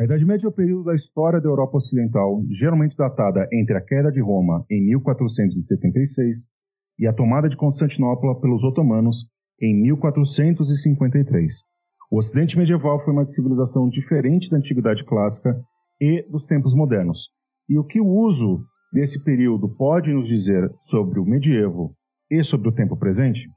A Idade Média é o período da história da Europa Ocidental, geralmente datada entre a queda de Roma em 1476 e a tomada de Constantinopla pelos otomanos em 1453. O Ocidente medieval foi uma civilização diferente da Antiguidade Clássica e dos tempos modernos. E o que o uso desse período pode nos dizer sobre o medievo e sobre o tempo presente?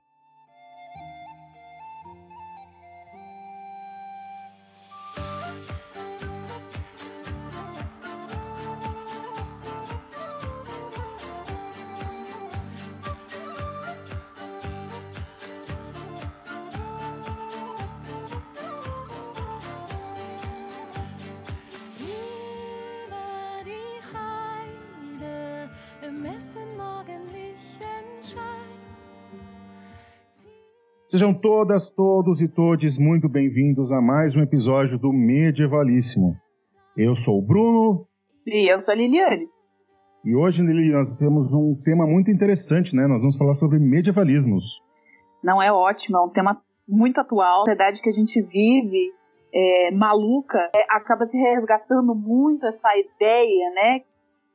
Sejam todas, todos e todes muito bem-vindos a mais um episódio do Medievalíssimo. Eu sou o Bruno. E eu sou a Liliane. E hoje, Liliane, nós temos um tema muito interessante, né? Nós vamos falar sobre medievalismos. Não é ótimo, é um tema muito atual. A verdade que a gente vive é, maluca é, acaba se resgatando muito essa ideia, né?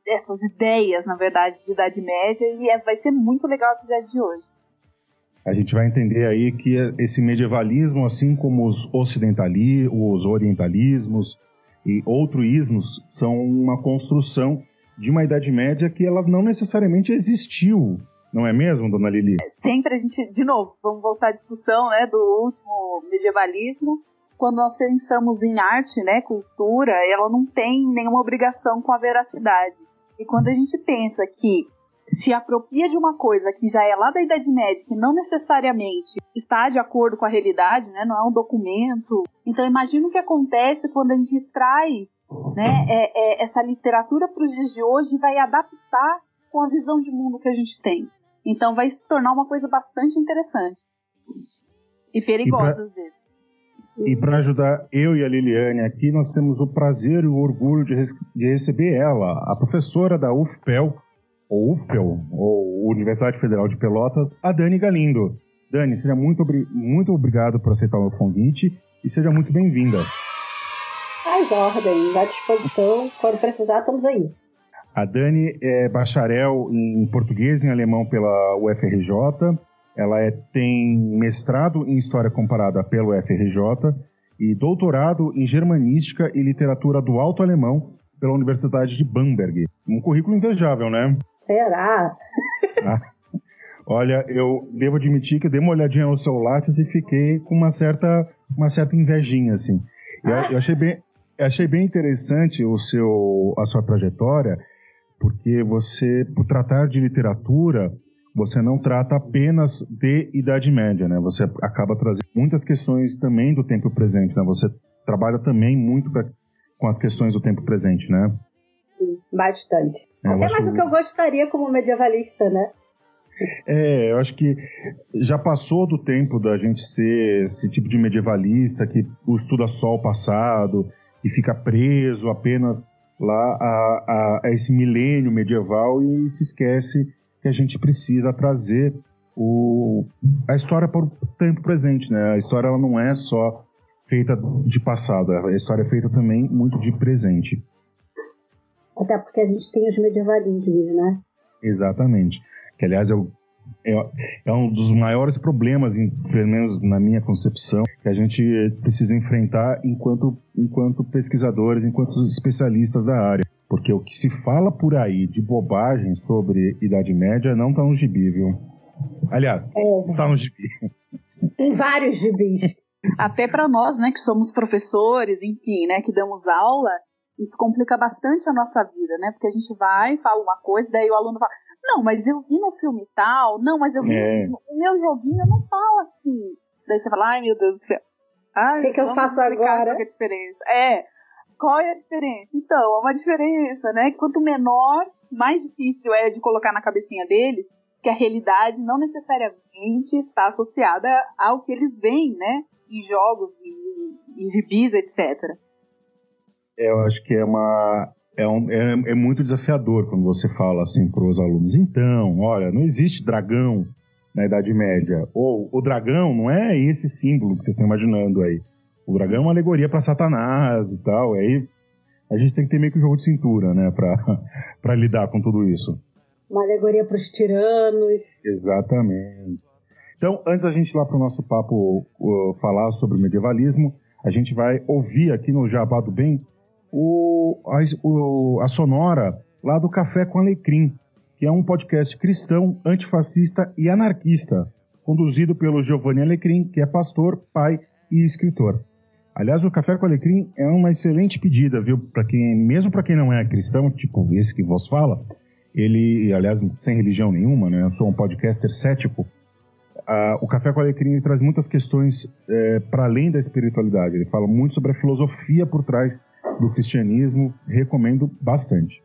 Essas ideias, na verdade, de Idade Média. E é, vai ser muito legal o episódio de hoje. A gente vai entender aí que esse medievalismo, assim como os ocidentalismos, os orientalismos e outros ismos, são uma construção de uma Idade Média que ela não necessariamente existiu, não é mesmo, dona Lili? Sempre a gente, de novo, vamos voltar à discussão né, do último medievalismo. Quando nós pensamos em arte, né, cultura, ela não tem nenhuma obrigação com a veracidade. E quando a gente pensa que se apropria de uma coisa que já é lá da Idade Média, que não necessariamente está de acordo com a realidade, né? Não é um documento. Então imagina o que acontece quando a gente traz né, é, é, essa literatura para os dias de hoje e vai adaptar com a visão de mundo que a gente tem. Então vai se tornar uma coisa bastante interessante. E perigosa, pra, às vezes. E para ajudar eu e a Liliane aqui, nós temos o prazer e o orgulho de, de receber ela, a professora da UFPEL, ou UFPEL, ou Universidade Federal de Pelotas, a Dani Galindo. Dani, seja muito, muito obrigado por aceitar o meu convite e seja muito bem-vinda. As ordens, à disposição, quando precisar, estamos aí. A Dani é bacharel em português e em alemão pela UFRJ. Ela é, tem mestrado em História Comparada pela UFRJ e doutorado em Germanística e Literatura do Alto Alemão pela Universidade de Bamberg. Um currículo invejável, né? Será? Ah, olha, eu devo admitir que dei uma olhadinha no seu Lattes e fiquei com uma certa, uma certa invejinha, assim. Eu, eu achei, bem, achei bem interessante o seu, a sua trajetória, porque você, por tratar de literatura, você não trata apenas de Idade Média, né? Você acaba trazendo muitas questões também do tempo presente, né? Você trabalha também muito com as questões do tempo presente, né? Sim, bastante. É, Até mais do que eu gostaria como medievalista, né? É, eu acho que já passou do tempo da gente ser esse tipo de medievalista que estuda só o passado e fica preso apenas lá a, a, a, esse milênio medieval e se esquece que a gente precisa trazer o, a história para o tempo presente, né? A história ela não é só feita de passado, a história é feita também muito de presente. Até porque a gente tem os medievalismos, né? Exatamente. Que, aliás, é, o, é, é um dos maiores problemas, em, pelo menos na minha concepção, que a gente precisa enfrentar enquanto, enquanto pesquisadores, enquanto especialistas da área. Porque o que se fala por aí de bobagem sobre Idade Média não está no gibi, viu? Aliás, é. está no gibi. Tem vários gibis. Até para nós, né, que somos professores, enfim, né, que damos aula, isso complica bastante a nossa vida, né? Porque a gente vai, fala uma coisa, daí o aluno fala, não, mas eu vi no filme tal, não, mas eu vi é. no meu joguinho, não fala assim. Daí você fala, ai meu Deus do céu. O que, que eu faço agora? Qual é a diferença? É, qual é a diferença? Então, é uma diferença, né? Quanto menor, mais difícil é de colocar na cabecinha deles que a realidade não necessariamente está associada ao que eles veem, né? Em jogos, em, em gibis, etc. É, eu acho que é uma. É, um, é, é muito desafiador quando você fala assim para os alunos. Então, olha, não existe dragão na Idade Média. Ou o dragão não é esse símbolo que vocês estão imaginando aí. O dragão é uma alegoria para Satanás e tal. E aí a gente tem que ter meio que um jogo de cintura, né, para lidar com tudo isso. Uma alegoria para os tiranos. Exatamente. Então, antes da gente ir lá para o nosso papo uh, falar sobre o medievalismo, a gente vai ouvir aqui no Jabá do Bem o, a, o, a sonora lá do Café com Alecrim, que é um podcast cristão, antifascista e anarquista, conduzido pelo Giovanni Alecrim, que é pastor, pai e escritor. Aliás, o Café com Alecrim é uma excelente pedida, viu? Para quem, mesmo para quem não é cristão, tipo esse que vos fala, ele, aliás, sem religião nenhuma, né? Eu sou um podcaster cético. O Café com Alecrim traz muitas questões é, para além da espiritualidade. Ele fala muito sobre a filosofia por trás do cristianismo. Recomendo bastante.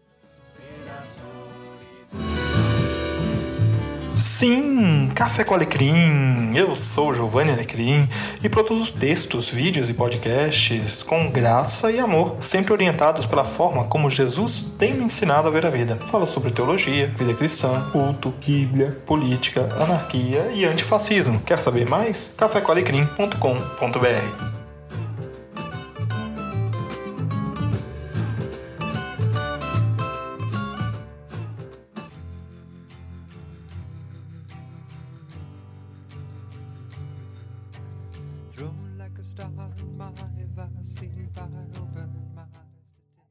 Sim, Café com Alecrim. Eu sou Giovanni Alecrim e produzo textos, vídeos e podcasts com graça e amor, sempre orientados pela forma como Jesus tem me ensinado a ver a vida. Falo sobre teologia, vida cristã, culto, bíblia, política, anarquia e antifascismo. Quer saber mais? cafécoalecrim.com.br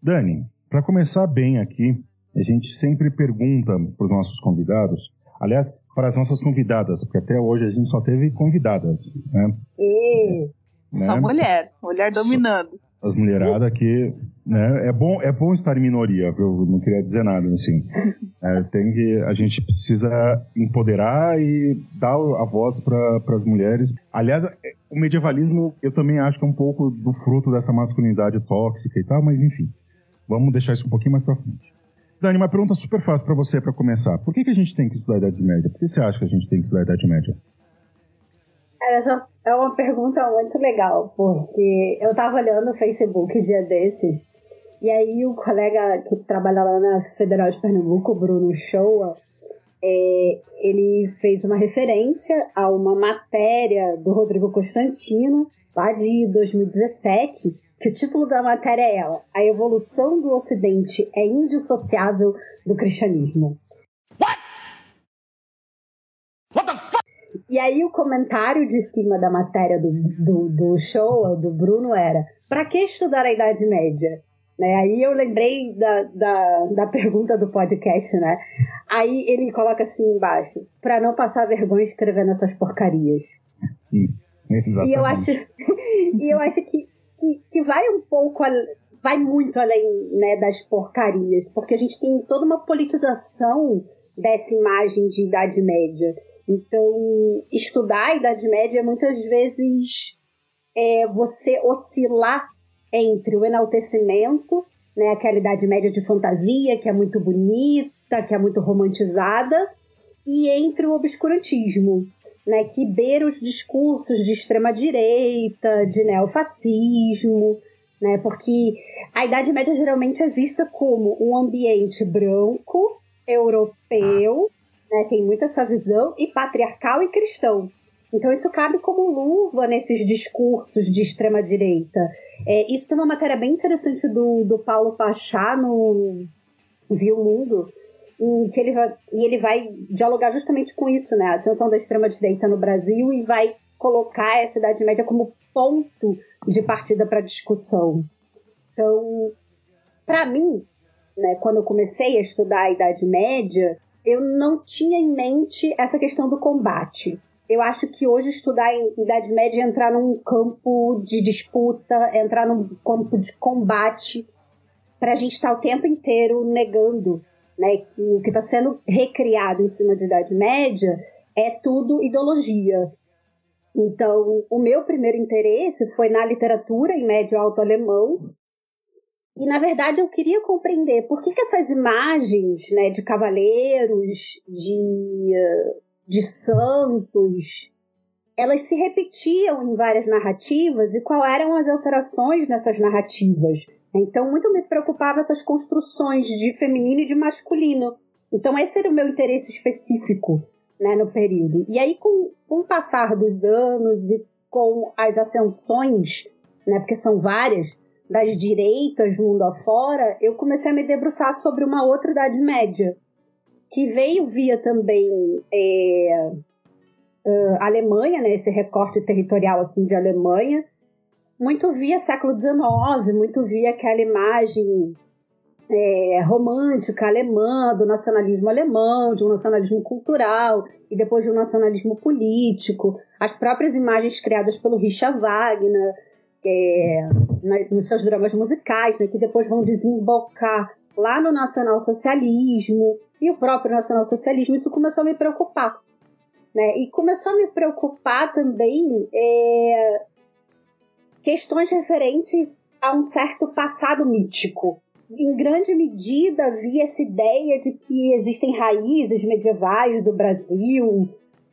Dani, para começar bem aqui, a gente sempre pergunta para os nossos convidados, aliás, para as nossas convidadas, porque até hoje a gente só teve convidadas, né? E... Né? Só mulher, mulher dominando. As mulheradas aqui, né? É bom, é bom estar em minoria, viu? Não queria dizer nada assim. É, tem que, a gente precisa empoderar e dar a voz para as mulheres. Aliás, o medievalismo eu também acho que é um pouco do fruto dessa masculinidade tóxica e tal, mas enfim. Vamos deixar isso um pouquinho mais para frente. Dani, uma pergunta super fácil para você para começar. Por que, que a gente tem que estudar a Idade Média? Por que você acha que a gente tem que estudar a Idade Média? Essa é uma pergunta muito legal, porque eu tava olhando o Facebook dia desses, e aí o colega que trabalha lá na Federal de Pernambuco, Bruno Shoa, é, ele fez uma referência a uma matéria do Rodrigo Constantino, lá de 2017, que o título da matéria é ela, A Evolução do Ocidente é Indissociável do Cristianismo. What? What the fuck? E aí o comentário de cima da matéria do, do, do show, do Bruno, era para que estudar a Idade Média? Né? Aí eu lembrei da, da, da pergunta do podcast, né? Aí ele coloca assim embaixo, para não passar vergonha escrevendo essas porcarias. Exatamente. E eu acho, e eu acho que que, que vai um pouco, vai muito além né, das porcarias, porque a gente tem toda uma politização dessa imagem de Idade Média. Então, estudar a Idade Média muitas vezes é você oscilar entre o enaltecimento, né, aquela Idade Média de fantasia, que é muito bonita, que é muito romantizada, e entre o obscurantismo, né, que beira os discursos de extrema-direita, de neofascismo, né, porque a Idade Média geralmente é vista como um ambiente branco, europeu, né, tem muito essa visão, e patriarcal e cristão. Então isso cabe como luva nesses discursos de extrema-direita. É, isso tem uma matéria bem interessante do, do Paulo Pachá no Viu Mundo, em que ele vai, e ele vai dialogar justamente com isso, né? A ascensão da extrema-direita no Brasil e vai colocar essa Idade Média como ponto de partida para discussão. Então, para mim, né, quando eu comecei a estudar a Idade Média, eu não tinha em mente essa questão do combate. Eu acho que hoje estudar a Idade Média é entrar num campo de disputa, entrar num campo de combate, para a gente estar tá o tempo inteiro negando né, que o que está sendo recriado em cima de Idade Média é tudo ideologia. Então, o meu primeiro interesse foi na literatura em médio alto alemão. E, na verdade, eu queria compreender por que, que essas imagens né, de cavaleiros, de, de santos, elas se repetiam em várias narrativas e quais eram as alterações nessas narrativas. Então, muito me preocupava essas construções de feminino e de masculino. Então, esse era o meu interesse específico né, no período. E aí, com, com o passar dos anos e com as ascensões, né, porque são várias, das direitas mundo afora, eu comecei a me debruçar sobre uma outra Idade Média, que veio via também é, uh, Alemanha, né, esse recorte territorial assim de Alemanha, muito via século XIX, muito via aquela imagem é, romântica alemã, do nacionalismo alemão, de um nacionalismo cultural e depois de um nacionalismo político, as próprias imagens criadas pelo Richard Wagner, é, na, nos seus dramas musicais, né, que depois vão desembocar lá no nacionalsocialismo e o próprio nacionalsocialismo, isso começou a me preocupar. Né? E começou a me preocupar também é, questões referentes a um certo passado mítico. Em grande medida havia essa ideia de que existem raízes medievais do Brasil,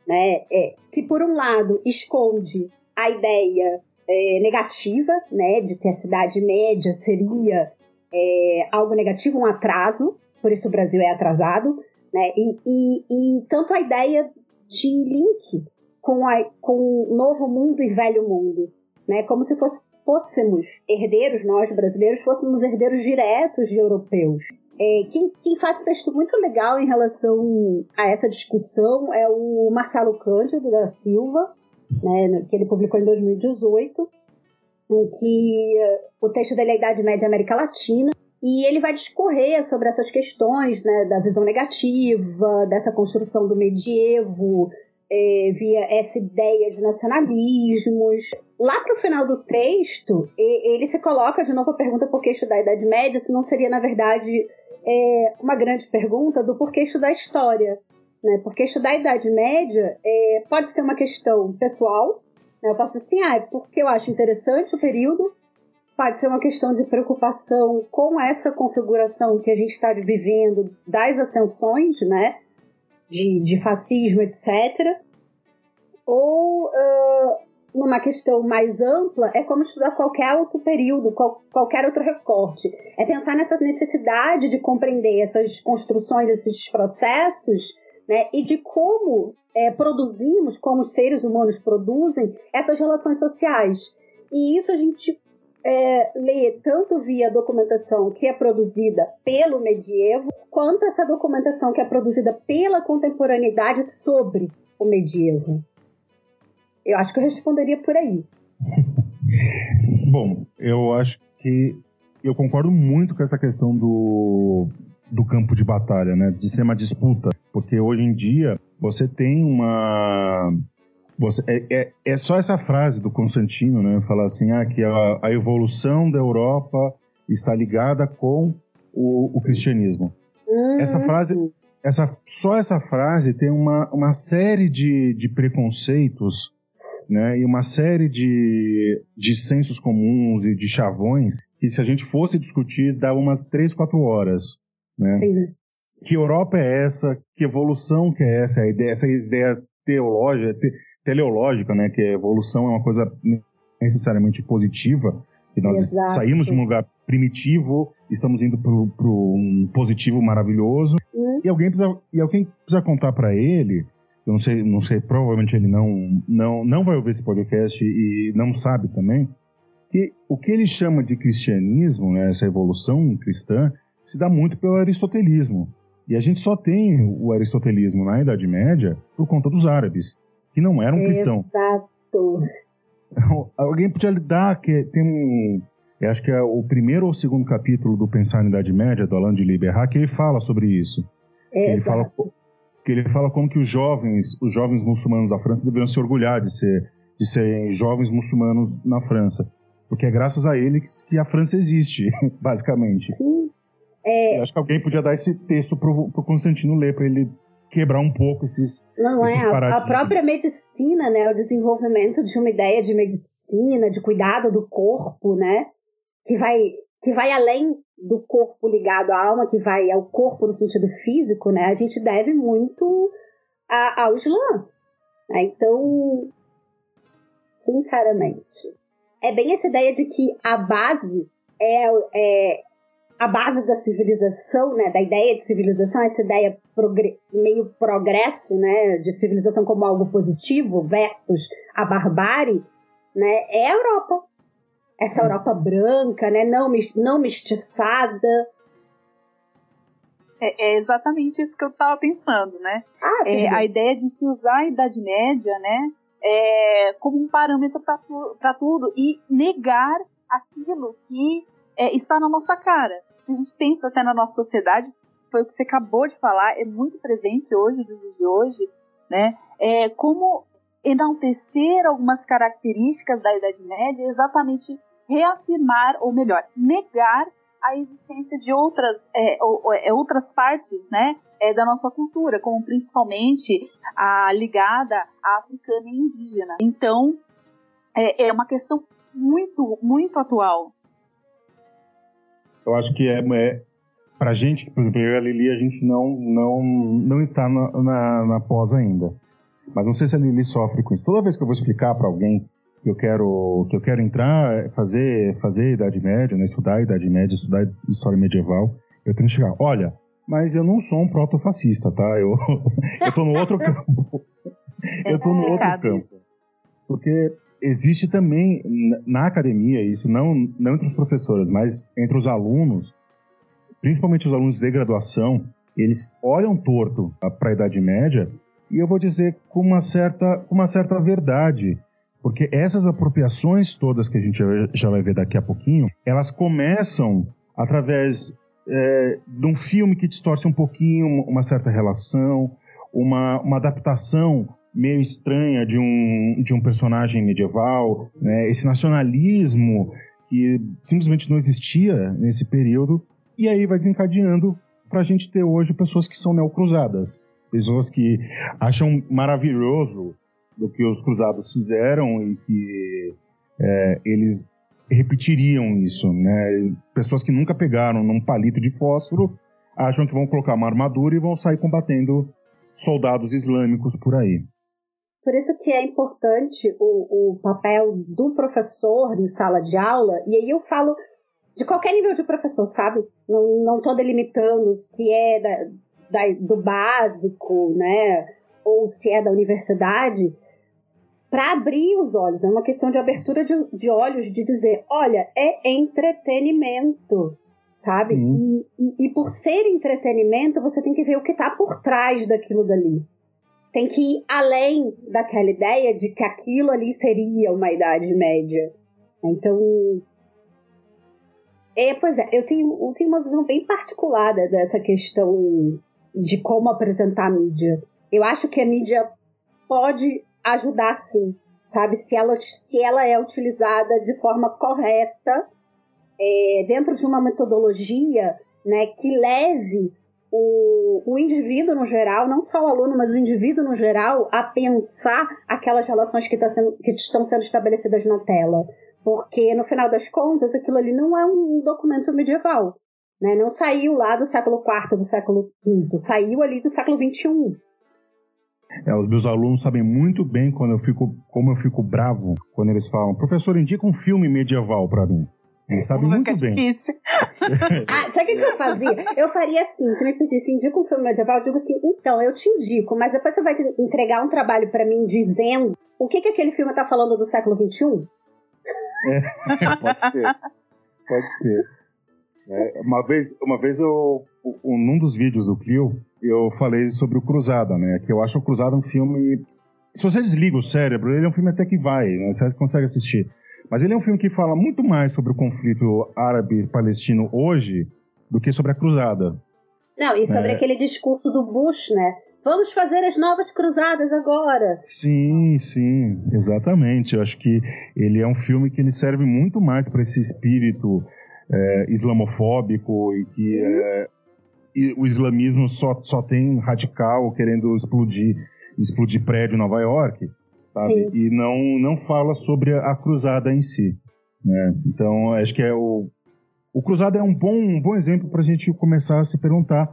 né, é, que por um lado esconde a ideia é, negativa, né, de que a Cidade Média seria é, algo negativo, um atraso, por isso o Brasil é atrasado, né, e, e, e tanto a ideia de link com, a, com o novo mundo e velho mundo, né, como se fosse, fôssemos herdeiros, nós brasileiros, fôssemos herdeiros diretos de europeus. É, quem, quem, faz um texto muito legal em relação a essa discussão é o Marcelo Cândido da Silva, né, que ele publicou em 2018, em que eh, o texto dele é a Idade Média América Latina, e ele vai discorrer sobre essas questões né, da visão negativa, dessa construção do medievo, é, via essa ideia de nacionalismos. Lá para o final do texto, ele se coloca de novo a pergunta por que estudar a Idade Média, se não seria, na verdade, é, uma grande pergunta do porquê estudar história. Né? Porque estudar a Idade Média é, pode ser uma questão pessoal, né? eu posso assim, ah, é porque eu acho interessante o período, pode ser uma questão de preocupação com essa configuração que a gente está vivendo das ascensões, né? De, de fascismo, etc. Ou uh, numa questão mais ampla, é como estudar qualquer outro período, qual, qualquer outro recorte. É pensar nessa necessidade de compreender essas construções, esses processos né? E de como é, produzimos, como os seres humanos produzem essas relações sociais. E isso a gente é, lê tanto via documentação que é produzida pelo medievo, quanto essa documentação que é produzida pela contemporaneidade sobre o medievo. Eu acho que eu responderia por aí. Bom, eu acho que eu concordo muito com essa questão do, do campo de batalha, né? De ser uma disputa. Porque hoje em dia você tem uma. Você, é, é, é só essa frase do Constantino, né? Falar assim, ah, que a, a evolução da Europa está ligada com o, o cristianismo. Uhum. Essa frase, essa, só essa frase tem uma, uma série de, de preconceitos né, e uma série de, de sensos comuns e de chavões que se a gente fosse discutir dava umas três, quatro horas. Né? Sim. Que Europa é essa? Que evolução que é essa? A ideia, essa ideia teológica, te, teleológica, né? Que a evolução é uma coisa necessariamente positiva, que nós Exato. saímos de um lugar primitivo, estamos indo para um positivo maravilhoso. Hum. E alguém precisa, e alguém precisa contar para ele, eu não sei, não sei, provavelmente ele não, não, não vai ouvir esse podcast e não sabe também, que o que ele chama de cristianismo, né, essa evolução cristã, se dá muito pelo aristotelismo. E a gente só tem o aristotelismo na Idade Média por conta dos árabes, que não eram cristãos. Exato. Alguém podia dar que tem um, eu acho que é o primeiro ou segundo capítulo do Pensar na Idade Média do Alain de Liberat que ele fala sobre isso. Que ele fala que ele fala como que os jovens, os jovens muçulmanos da França deveriam se orgulhar de ser de serem jovens muçulmanos na França, porque é graças a eles que a França existe, basicamente. Sim. É, Eu acho que alguém podia dar esse texto pro, pro Constantino ler, para ele quebrar um pouco esses. Não esses é, a, a, própria medicina, né? O desenvolvimento de uma ideia de medicina, de cuidado do corpo, né? Que vai, que vai além do corpo ligado à alma, que vai ao corpo no sentido físico, né? A gente deve muito a, ao Islã. Né? Então, sinceramente, é bem essa ideia de que a base é, é a base da civilização, né, da ideia de civilização, essa ideia progre meio progresso, né, de civilização como algo positivo versus a barbárie, né, é a Europa. Essa Europa branca, né? Não, não mestiçada. É, é, exatamente isso que eu estava pensando, né? Ah, é, a ideia de se usar a Idade Média, né, é, como um parâmetro para tu, tudo e negar aquilo que é, está na nossa cara. A gente pensa até na nossa sociedade, foi o que você acabou de falar, é muito presente hoje, dias de hoje, né? É, como enaltecer algumas características da Idade Média, exatamente reafirmar, ou melhor, negar a existência de outras, é, ou, é, outras partes né, é, da nossa cultura, como principalmente a ligada à africana e indígena. Então, é, é uma questão muito, muito atual. Eu acho que é, é pra gente, por exemplo, eu e a Lili, a gente não, não, não está na, na, na pós ainda. Mas não sei se a Lili sofre com isso. Toda vez que eu vou explicar para alguém que eu quero que eu quero entrar, fazer fazer Idade Média, né, estudar Idade Média, estudar história medieval, eu tenho que chegar. Olha, mas eu não sou um protofascista, tá? Eu eu tô no outro campo. eu tô no outro campo. Porque existe também na academia isso não não entre os professores, mas entre os alunos, principalmente os alunos de graduação, eles olham torto para a Idade Média e eu vou dizer com uma certa com uma certa verdade porque essas apropriações todas que a gente já vai ver daqui a pouquinho, elas começam através é, de um filme que distorce um pouquinho uma certa relação, uma, uma adaptação meio estranha de um, de um personagem medieval, né? esse nacionalismo que simplesmente não existia nesse período, e aí vai desencadeando para a gente ter hoje pessoas que são neocruzadas, pessoas que acham maravilhoso do que os cruzados fizeram e que é, eles repetiriam isso, né? Pessoas que nunca pegaram num palito de fósforo acham que vão colocar uma armadura e vão sair combatendo soldados islâmicos por aí. Por isso que é importante o, o papel do professor em sala de aula, e aí eu falo de qualquer nível de professor, sabe? Não estou delimitando se é da, da, do básico, né? Ou se é da universidade, para abrir os olhos. É uma questão de abertura de, de olhos, de dizer: olha, é entretenimento, sabe? E, e, e, por ser entretenimento, você tem que ver o que está por trás daquilo dali. Tem que ir além daquela ideia de que aquilo ali seria uma Idade Média. Então. É, pois é, eu tenho, eu tenho uma visão bem particular dessa questão de como apresentar a mídia eu acho que a mídia pode ajudar sim, sabe? Se ela, se ela é utilizada de forma correta, é, dentro de uma metodologia né, que leve o, o indivíduo no geral, não só o aluno, mas o indivíduo no geral, a pensar aquelas relações que, tá sendo, que estão sendo estabelecidas na tela. Porque, no final das contas, aquilo ali não é um documento medieval. Né? Não saiu lá do século IV, do século V, saiu ali do século XXI. É, os meus alunos sabem muito bem quando eu fico, como eu fico bravo quando eles falam, professor, indica um filme medieval para mim. Eles sabem muito bem. Difícil. ah, sabe o que eu fazia? Eu faria assim, se me pedisse, indica um filme medieval, eu digo assim, então, eu te indico, mas depois você vai entregar um trabalho para mim dizendo o que, que aquele filme tá falando do século XXI? É, pode ser. Pode ser. É, uma vez, uma vez eu, um, num dos vídeos do Clio, eu falei sobre o Cruzada, né? Que eu acho o Cruzada um filme. Se você desliga o cérebro, ele é um filme até que vai, né? Você consegue assistir. Mas ele é um filme que fala muito mais sobre o conflito árabe-palestino hoje do que sobre a Cruzada. Não, e sobre é. aquele discurso do Bush, né? Vamos fazer as novas cruzadas agora. Sim, sim, exatamente. Eu acho que ele é um filme que ele serve muito mais para esse espírito é, islamofóbico e que é, o islamismo só, só tem radical querendo explodir explodir prédio em Nova York, sabe? Sim. E não, não fala sobre a cruzada em si. Né? Então, acho que é o, o cruzada é um bom, um bom exemplo para a gente começar a se perguntar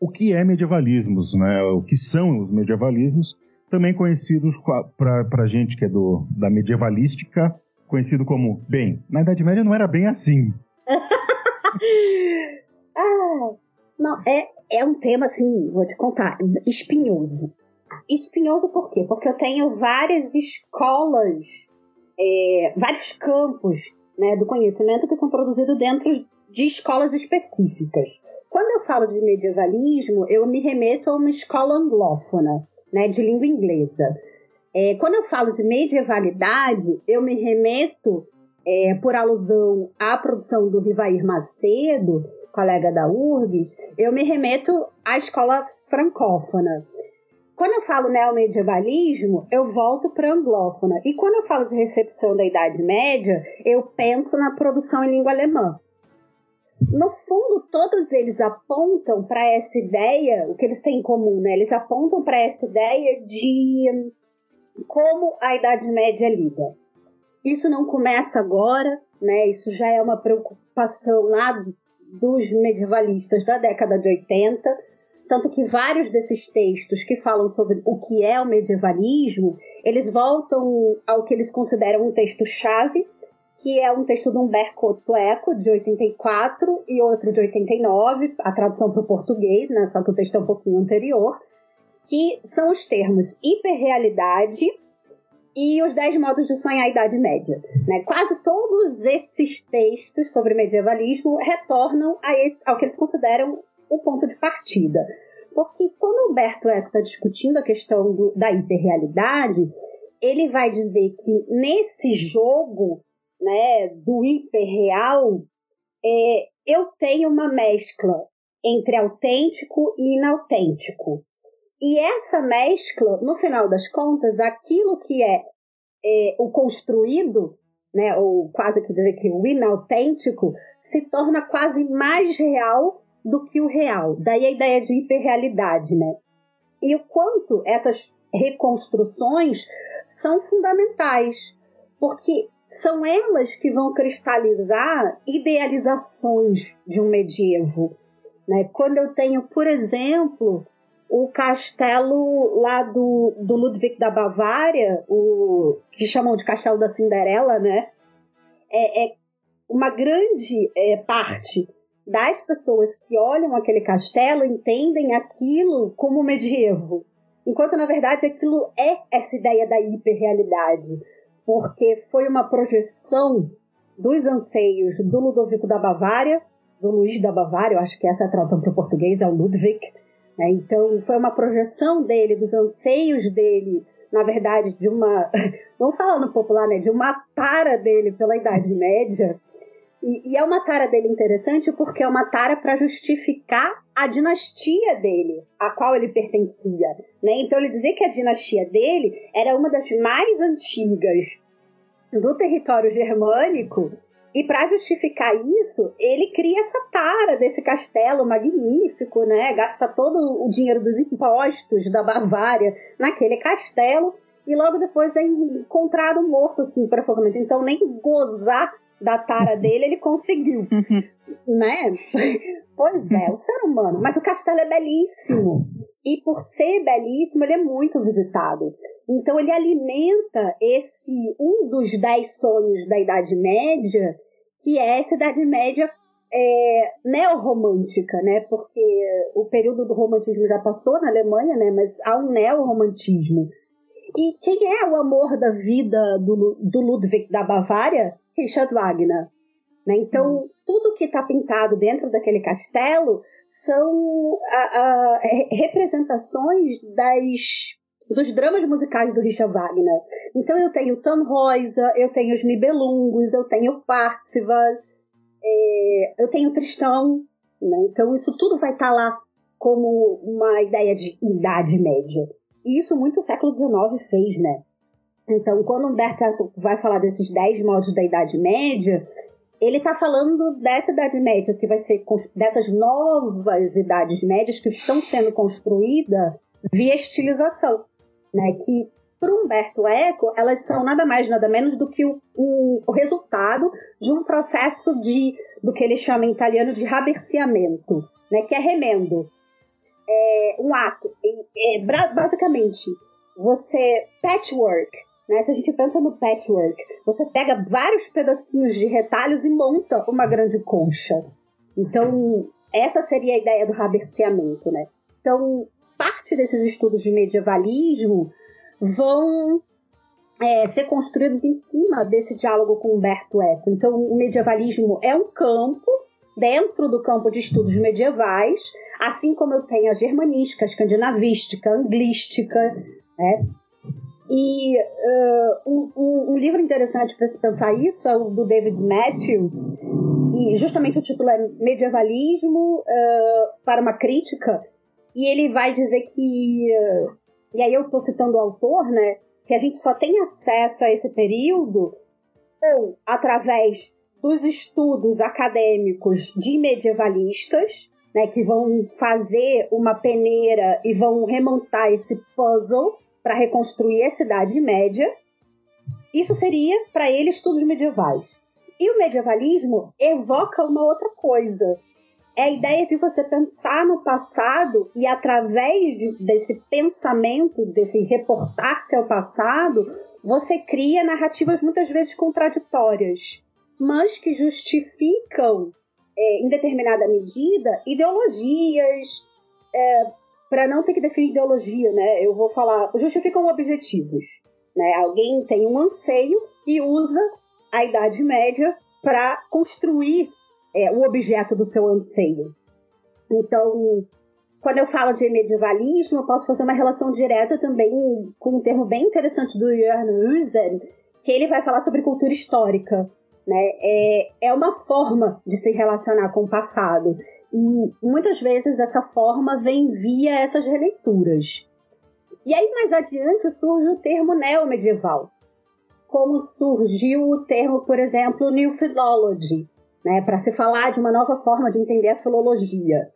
o que é medievalismos, né? O que são os medievalismos, também conhecidos para a gente que é do, da medievalística, conhecido como, bem, na Idade Média não era bem assim. ah, não, é, é um tema, assim, vou te contar, espinhoso. Espinhoso por quê? Porque eu tenho várias escolas, é, vários campos né, do conhecimento que são produzidos dentro de escolas específicas. Quando eu falo de medievalismo, eu me remeto a uma escola anglófona, né, de língua inglesa. É, quando eu falo de medievalidade, eu me remeto, é, por alusão à produção do Rivair Macedo, colega da URGS, eu me remeto à escola francófona. Quando eu falo neomedievalismo, eu volto para anglófona. E quando eu falo de recepção da Idade Média, eu penso na produção em língua alemã. No fundo, todos eles apontam para essa ideia, o que eles têm em comum, né? Eles apontam para essa ideia de como a Idade Média lida. Isso não começa agora, né? Isso já é uma preocupação lá dos medievalistas da década de 80 tanto que vários desses textos que falam sobre o que é o medievalismo, eles voltam ao que eles consideram um texto-chave, que é um texto de Humberto Eco, de 84, e outro de 89, a tradução para o português, né, só que o texto é um pouquinho anterior, que são os termos hiperrealidade e os Dez Modos de Sonhar a Idade Média. Né? Quase todos esses textos sobre medievalismo retornam a esse, ao que eles consideram o ponto de partida. Porque quando Humberto Eco está discutindo a questão do, da hiperrealidade, ele vai dizer que nesse jogo né, do hiperreal, é, eu tenho uma mescla entre autêntico e inautêntico. E essa mescla, no final das contas, aquilo que é, é o construído, né, ou quase que dizer que o inautêntico, se torna quase mais real do que o real. Daí a ideia de hiperrealidade, né? E o quanto essas reconstruções são fundamentais, porque são elas que vão cristalizar idealizações de um medievo. Né? Quando eu tenho, por exemplo, o castelo lá do, do Ludwig da Bavária, o que chamam de Castelo da Cinderela, né? É, é uma grande é, parte das pessoas que olham aquele castelo entendem aquilo como medievo. Enquanto, na verdade, aquilo é essa ideia da hiperrealidade, porque foi uma projeção dos anseios do Ludovico da Bavária, do Luís da Bavária, eu acho que essa é a tradução para o português, é o Ludwig. Né? Então, foi uma projeção dele, dos anseios dele, na verdade, de uma, vamos falar no popular, né, de uma tara dele pela Idade Média, e, e, é uma tara dele interessante porque é uma tara para justificar a dinastia dele, a qual ele pertencia. Né? Então ele dizia que a dinastia dele era uma das mais antigas do território germânico. E para justificar isso, ele cria essa tara desse castelo magnífico, né? Gasta todo o dinheiro dos impostos da Bavária naquele castelo e logo depois é encontrado morto assim para afogamento. Então nem gozar da tara dele, ele conseguiu. Uhum. né? Pois é, o ser humano. Mas o castelo é belíssimo. E por ser belíssimo, ele é muito visitado. Então ele alimenta esse um dos dez sonhos da Idade Média, que é essa Idade Média é, neorromântica, né? Porque o período do romantismo já passou na Alemanha, né? Mas há um neorromantismo. E quem é o amor da vida do, do Ludwig da Bavária? Richard Wagner. Né? Então, hum. tudo que está pintado dentro daquele castelo são a, a, representações das dos dramas musicais do Richard Wagner. Então eu tenho Tannhäuser, eu tenho os Nibelungos, eu tenho Parzival, é, eu tenho Tristão. Né? Então isso tudo vai estar tá lá como uma ideia de Idade Média. E isso muito o século XIX fez, né? Então, quando Humberto vai falar desses 10 modos da Idade Média, ele está falando dessa Idade Média, que vai ser dessas novas Idades Médias que estão sendo construídas via estilização, né? Que para Humberto Eco, elas são nada mais, nada menos do que o, o, o, resultado de um processo de do que ele chama em italiano de raberciamento, né? Que é remendo. É um ato. É, basicamente, você patchwork, né? Se a gente pensa no patchwork, você pega vários pedacinhos de retalhos e monta uma grande colcha. Então, essa seria a ideia do raberceamento, né? Então, parte desses estudos de medievalismo vão é, ser construídos em cima desse diálogo com Humberto Eco. Então, o medievalismo é um campo dentro do campo de estudos medievais, assim como eu tenho a germanística, a escandinavística, a anglística, né? E uh, um, um, livro interessante para se pensar isso é o do David Matthews, que justamente o título é Medievalismo uh, para uma Crítica, e ele vai dizer que, uh, e aí eu estou citando o autor, né, que a gente só tem acesso a esse período ou através dos estudos acadêmicos de medievalistas, né, que vão fazer uma peneira e vão remontar esse puzzle para reconstruir a Cidade Média. Isso seria, para ele, estudos medievais. E o medievalismo evoca uma outra coisa. É a ideia de você pensar no passado e, através de, desse pensamento, desse reportar-se ao passado, você cria narrativas muitas vezes contraditórias mas que justificam, é, em determinada medida, ideologias. É, para não ter que definir ideologia, né? Eu vou falar, justificam objetivos. Né? Alguém tem um anseio e usa a Idade Média para construir é, o objeto do seu anseio. Então, quando eu falo de medievalismo, eu posso fazer uma relação direta também com um termo bem interessante do Jörn Husen, que ele vai falar sobre cultura histórica. Né? É, é uma forma de se relacionar com o passado. E muitas vezes essa forma vem via essas releituras. E aí, mais adiante, surge o termo neomedieval. Como surgiu o termo, por exemplo, New Philology, né, para se falar de uma nova forma de entender a filologia.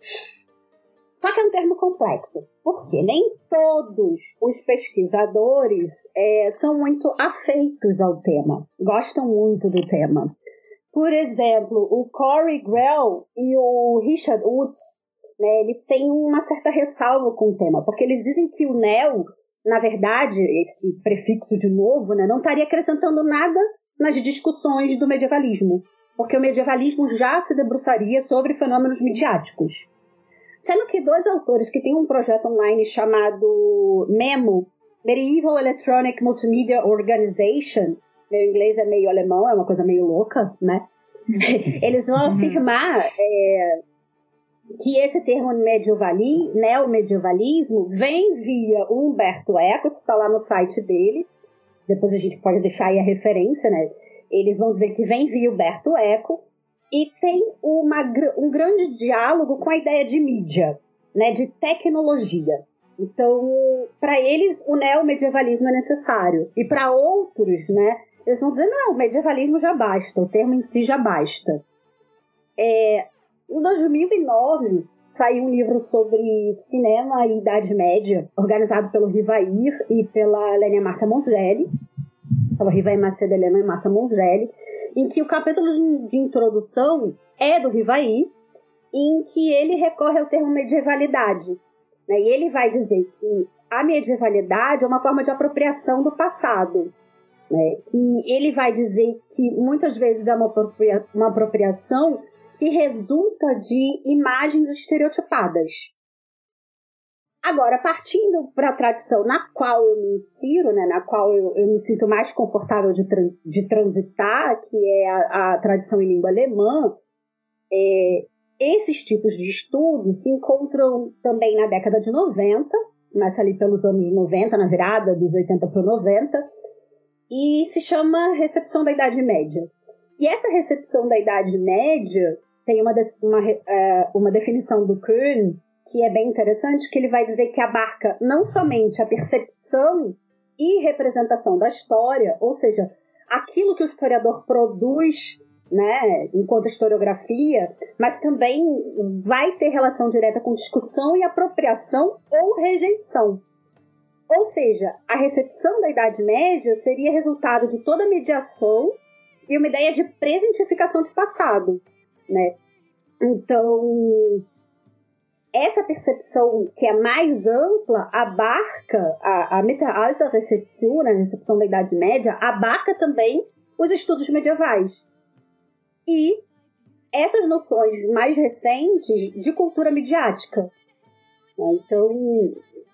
Só que é um termo complexo, porque nem todos os pesquisadores é, são muito afeitos ao tema, gostam muito do tema. Por exemplo, o Corey Grell e o Richard Woods, né, eles têm uma certa ressalva com o tema, porque eles dizem que o neo, na verdade, esse prefixo de novo, né, não estaria acrescentando nada nas discussões do medievalismo, porque o medievalismo já se debruçaria sobre fenômenos midiáticos. Sendo que dois autores que têm um projeto online chamado MEMO, Medieval Electronic Multimedia Organization, meu inglês é meio alemão, é uma coisa meio louca, né? Eles vão afirmar é, que esse termo medievali, neomedievalismo vem via Humberto Eco, isso está lá no site deles, depois a gente pode deixar aí a referência, né? Eles vão dizer que vem via Humberto Eco, e tem uma, um grande diálogo com a ideia de mídia, né, de tecnologia. Então, para eles, o neomedievalismo é necessário. E para outros, né, eles vão dizer: não, o medievalismo já basta, o termo em si já basta. É, em 2009, saiu um livro sobre cinema e Idade Média, organizado pelo Rivair e pela Lênia Márcia Mongelli Rivaí Macedo, Helena e Massa Mongelli, em que o capítulo de introdução é do Rivaí, em que ele recorre ao termo medievalidade. Né? E ele vai dizer que a medievalidade é uma forma de apropriação do passado. Né? Que ele vai dizer que muitas vezes é uma, apropria uma apropriação que resulta de imagens estereotipadas. Agora, partindo para a tradição na qual eu me insiro, né, na qual eu, eu me sinto mais confortável de, tra de transitar, que é a, a, tradição em língua alemã, é, esses tipos de estudos se encontram também na década de 90, começa ali pelos anos 90, na virada dos 80 para 90, e se chama recepção da Idade Média. E essa recepção da Idade Média tem uma, uma, é, uma definição do Kern que é bem interessante, que ele vai dizer que abarca não somente a percepção e representação da história, ou seja, aquilo que o historiador produz né, enquanto historiografia, mas também vai ter relação direta com discussão e apropriação ou rejeição. Ou seja, a recepção da Idade Média seria resultado de toda mediação e uma ideia de presentificação de passado, né? Então, essa percepção que é mais ampla abarca a, a Meta Alta Recepção, né, a recepção da Idade Média, abarca também os estudos medievais. E essas noções mais recentes de cultura midiática. Então,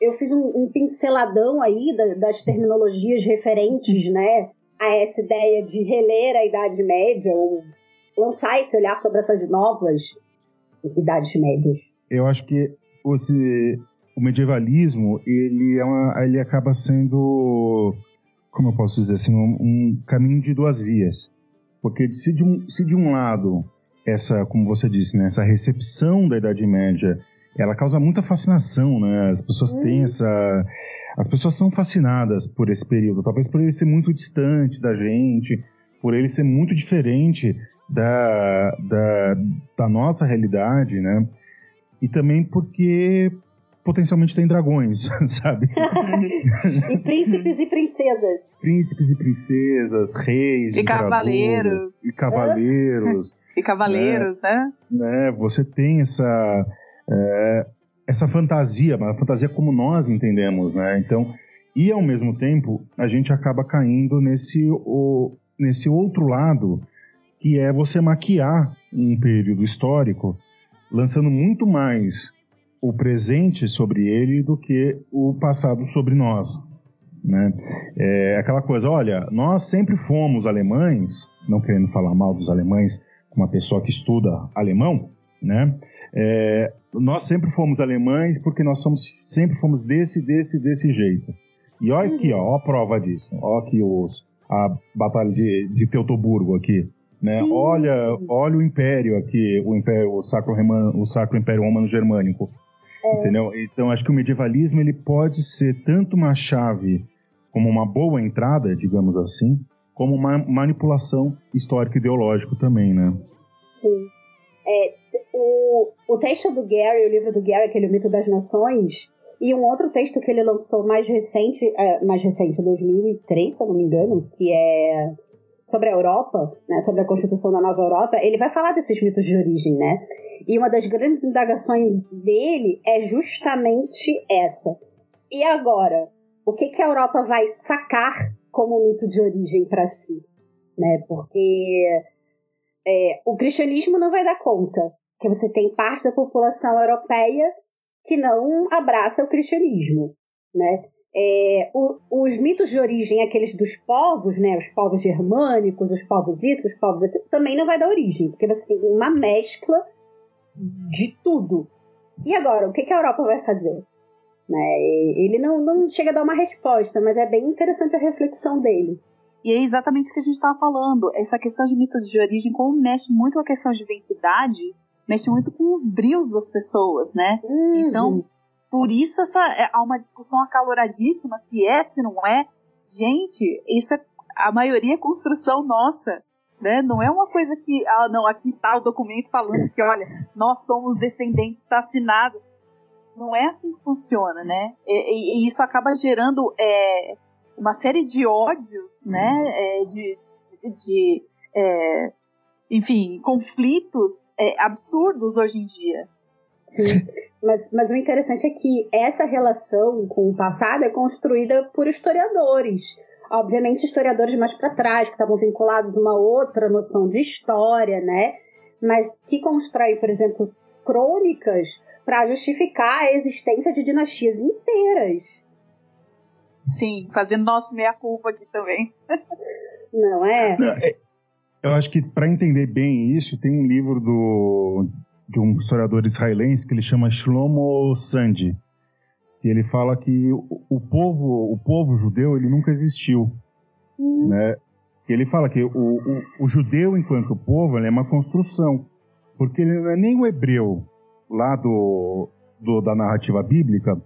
eu fiz um, um pinceladão aí da, das terminologias referentes, né, a essa ideia de reler a Idade Média ou lançar esse olhar sobre essas novas Idades Médias. Eu acho que esse, o medievalismo ele, é uma, ele acaba sendo, como eu posso dizer assim, um, um caminho de duas vias. Porque se de um, se de um lado, essa, como você disse, né, essa recepção da Idade Média ela causa muita fascinação, né? As pessoas têm hum. essa. As pessoas são fascinadas por esse período, talvez por ele ser muito distante da gente, por ele ser muito diferente da, da, da nossa realidade, né? E também porque potencialmente tem dragões, sabe? e príncipes e princesas. Príncipes e princesas, reis, e cavaleiros. E cavaleiros. e cavaleiros, né? né? né? Você tem essa é, essa fantasia, uma fantasia como nós entendemos, né? Então, e ao mesmo tempo, a gente acaba caindo nesse, o, nesse outro lado, que é você maquiar um período histórico, lançando muito mais o presente sobre ele do que o passado sobre nós. Né? É aquela coisa, olha, nós sempre fomos alemães, não querendo falar mal dos alemães, uma pessoa que estuda alemão, né? É, nós sempre fomos alemães porque nós somos, sempre fomos desse, desse, desse jeito. E olha aqui, ó, ó a prova disso. Olha aqui os, a batalha de, de Teutoburgo aqui. Né? Olha, olha o império aqui, o império, o sacro, romano, o sacro império romano germânico. É. Entendeu? Então acho que o medievalismo ele pode ser tanto uma chave como uma boa entrada, digamos assim, como uma manipulação histórica ideológica também, né? Sim. É, o, o texto do Gary, o livro do Gary, aquele Mito das Nações, e um outro texto que ele lançou mais recente, é, mais recente, 2003, se eu não me engano, que é sobre a Europa, né, sobre a constituição da nova Europa, ele vai falar desses mitos de origem, né? E uma das grandes indagações dele é justamente essa. E agora, o que que a Europa vai sacar como mito de origem para si, né? Porque é, o cristianismo não vai dar conta, que você tem parte da população europeia que não abraça o cristianismo, né? É, o, os mitos de origem, aqueles dos povos, né, os povos germânicos, os povos isso, os povos aquilo, também não vai dar origem, porque você tem uma mescla de tudo. E agora, o que, que a Europa vai fazer? Né? Ele não, não chega a dar uma resposta, mas é bem interessante a reflexão dele. E é exatamente o que a gente estava falando. Essa questão de mitos de origem, como mexe muito com a questão de identidade, mexe muito com os brios das pessoas, né? Uhum. Então, por isso essa, é, há uma discussão acaloradíssima se é, se não é. Gente, isso é, a maioria é construção nossa. Né? Não é uma coisa que, ah, não, aqui está o documento falando que, olha, nós somos descendentes, está assinado. Não é assim que funciona, né? E, e isso acaba gerando é, uma série de ódios, né, é, de, de é, enfim, conflitos é, absurdos hoje em dia. Sim, mas, mas o interessante é que essa relação com o passado é construída por historiadores. Obviamente, historiadores mais para trás, que estavam vinculados a uma outra noção de história, né? Mas que constroem, por exemplo, crônicas para justificar a existência de dinastias inteiras. Sim, fazendo nosso meia-culpa aqui também. Não é? é eu acho que para entender bem isso, tem um livro do, de um historiador israelense que ele chama Shlomo Sandi. E ele fala que o, povo, o povo judeu, ele nunca existiu. Hum. Né? Ele fala que o, o, o judeu, enquanto povo, é uma construção. Porque ele não é nem o hebreu lá do, do da narrativa bíblica,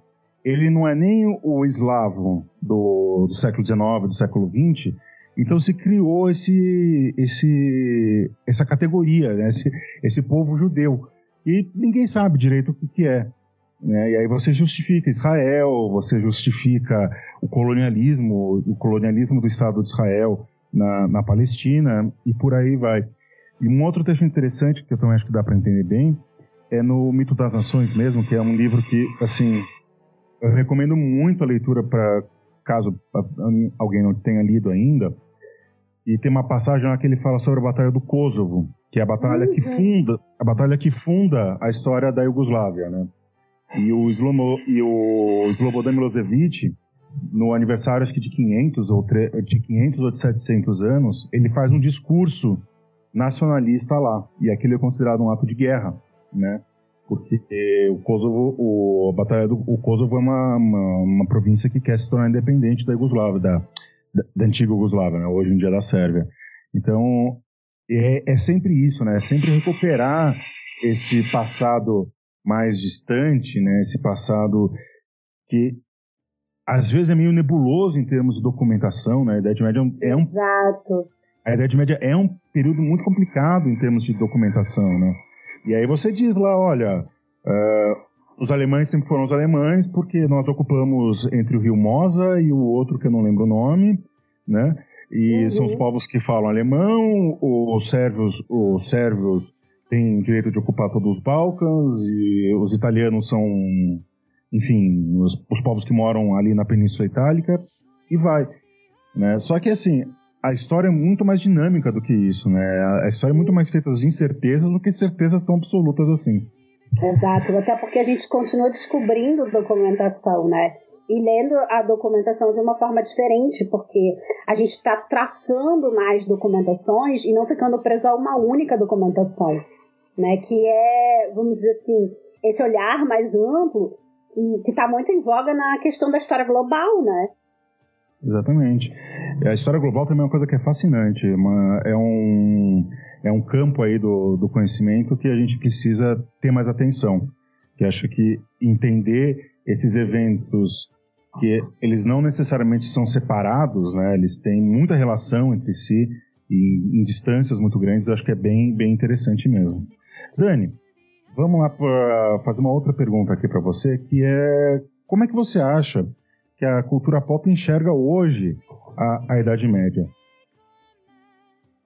ele não é nem o eslavo do, do século XIX, do século XX. Então se criou esse, esse, essa categoria, né? esse, esse povo judeu. E ninguém sabe direito o que, que é. Né? E aí você justifica Israel, você justifica o colonialismo, o colonialismo do Estado de Israel na, na Palestina e por aí vai. E um outro texto interessante que eu também acho que dá para entender bem é no Mito das Nações mesmo, que é um livro que, assim, eu recomendo muito a leitura para caso alguém não tenha lido ainda. E tem uma passagem lá que ele fala sobre a Batalha do Kosovo, que é a batalha uhum. que funda a batalha que funda a história da Iugoslávia, né? E o, Slomo, e o Slobodan Milosevic, no aniversário acho que de 500 ou de 500 ou de 700 anos, ele faz um discurso nacionalista lá. E aquilo é considerado um ato de guerra, né? Porque o Kosovo, o, a Batalha do o Kosovo é uma, uma, uma, província que quer se tornar independente da Iugoslávia, da, da, da antiga Iugoslávia, né? hoje em dia da Sérvia. Então, é, é sempre isso, né? É sempre recuperar esse passado mais distante, né? Esse passado que às vezes é meio nebuloso em termos de documentação, né? A Idade Média é um Exato. A Idade Média é um período muito complicado em termos de documentação, né? E aí você diz lá, olha, uh, os alemães sempre foram os alemães porque nós ocupamos entre o rio Mosa e o outro que eu não lembro o nome, né? E uhum. são os povos que falam alemão, os sérvios, os sérvios têm direito de ocupar todos os Balcãs e os italianos são enfim, os, os povos que moram ali na Península Itálica, e vai. Né? Só que, assim, a história é muito mais dinâmica do que isso, né? A história é muito mais feita de incertezas do que certezas tão absolutas assim. Exato, até porque a gente continua descobrindo documentação, né? E lendo a documentação de uma forma diferente, porque a gente está traçando mais documentações e não ficando preso a uma única documentação, né? Que é, vamos dizer assim, esse olhar mais amplo que está muito em voga na questão da história global, né? Exatamente. A história global também é uma coisa que é fascinante. Uma, é, um, é um campo aí do, do conhecimento que a gente precisa ter mais atenção. Que acho que entender esses eventos que eles não necessariamente são separados, né? Eles têm muita relação entre si e em distâncias muito grandes. Acho que é bem, bem interessante mesmo. Dani, Vamos lá para fazer uma outra pergunta aqui para você, que é como é que você acha que a cultura pop enxerga hoje a, a Idade Média?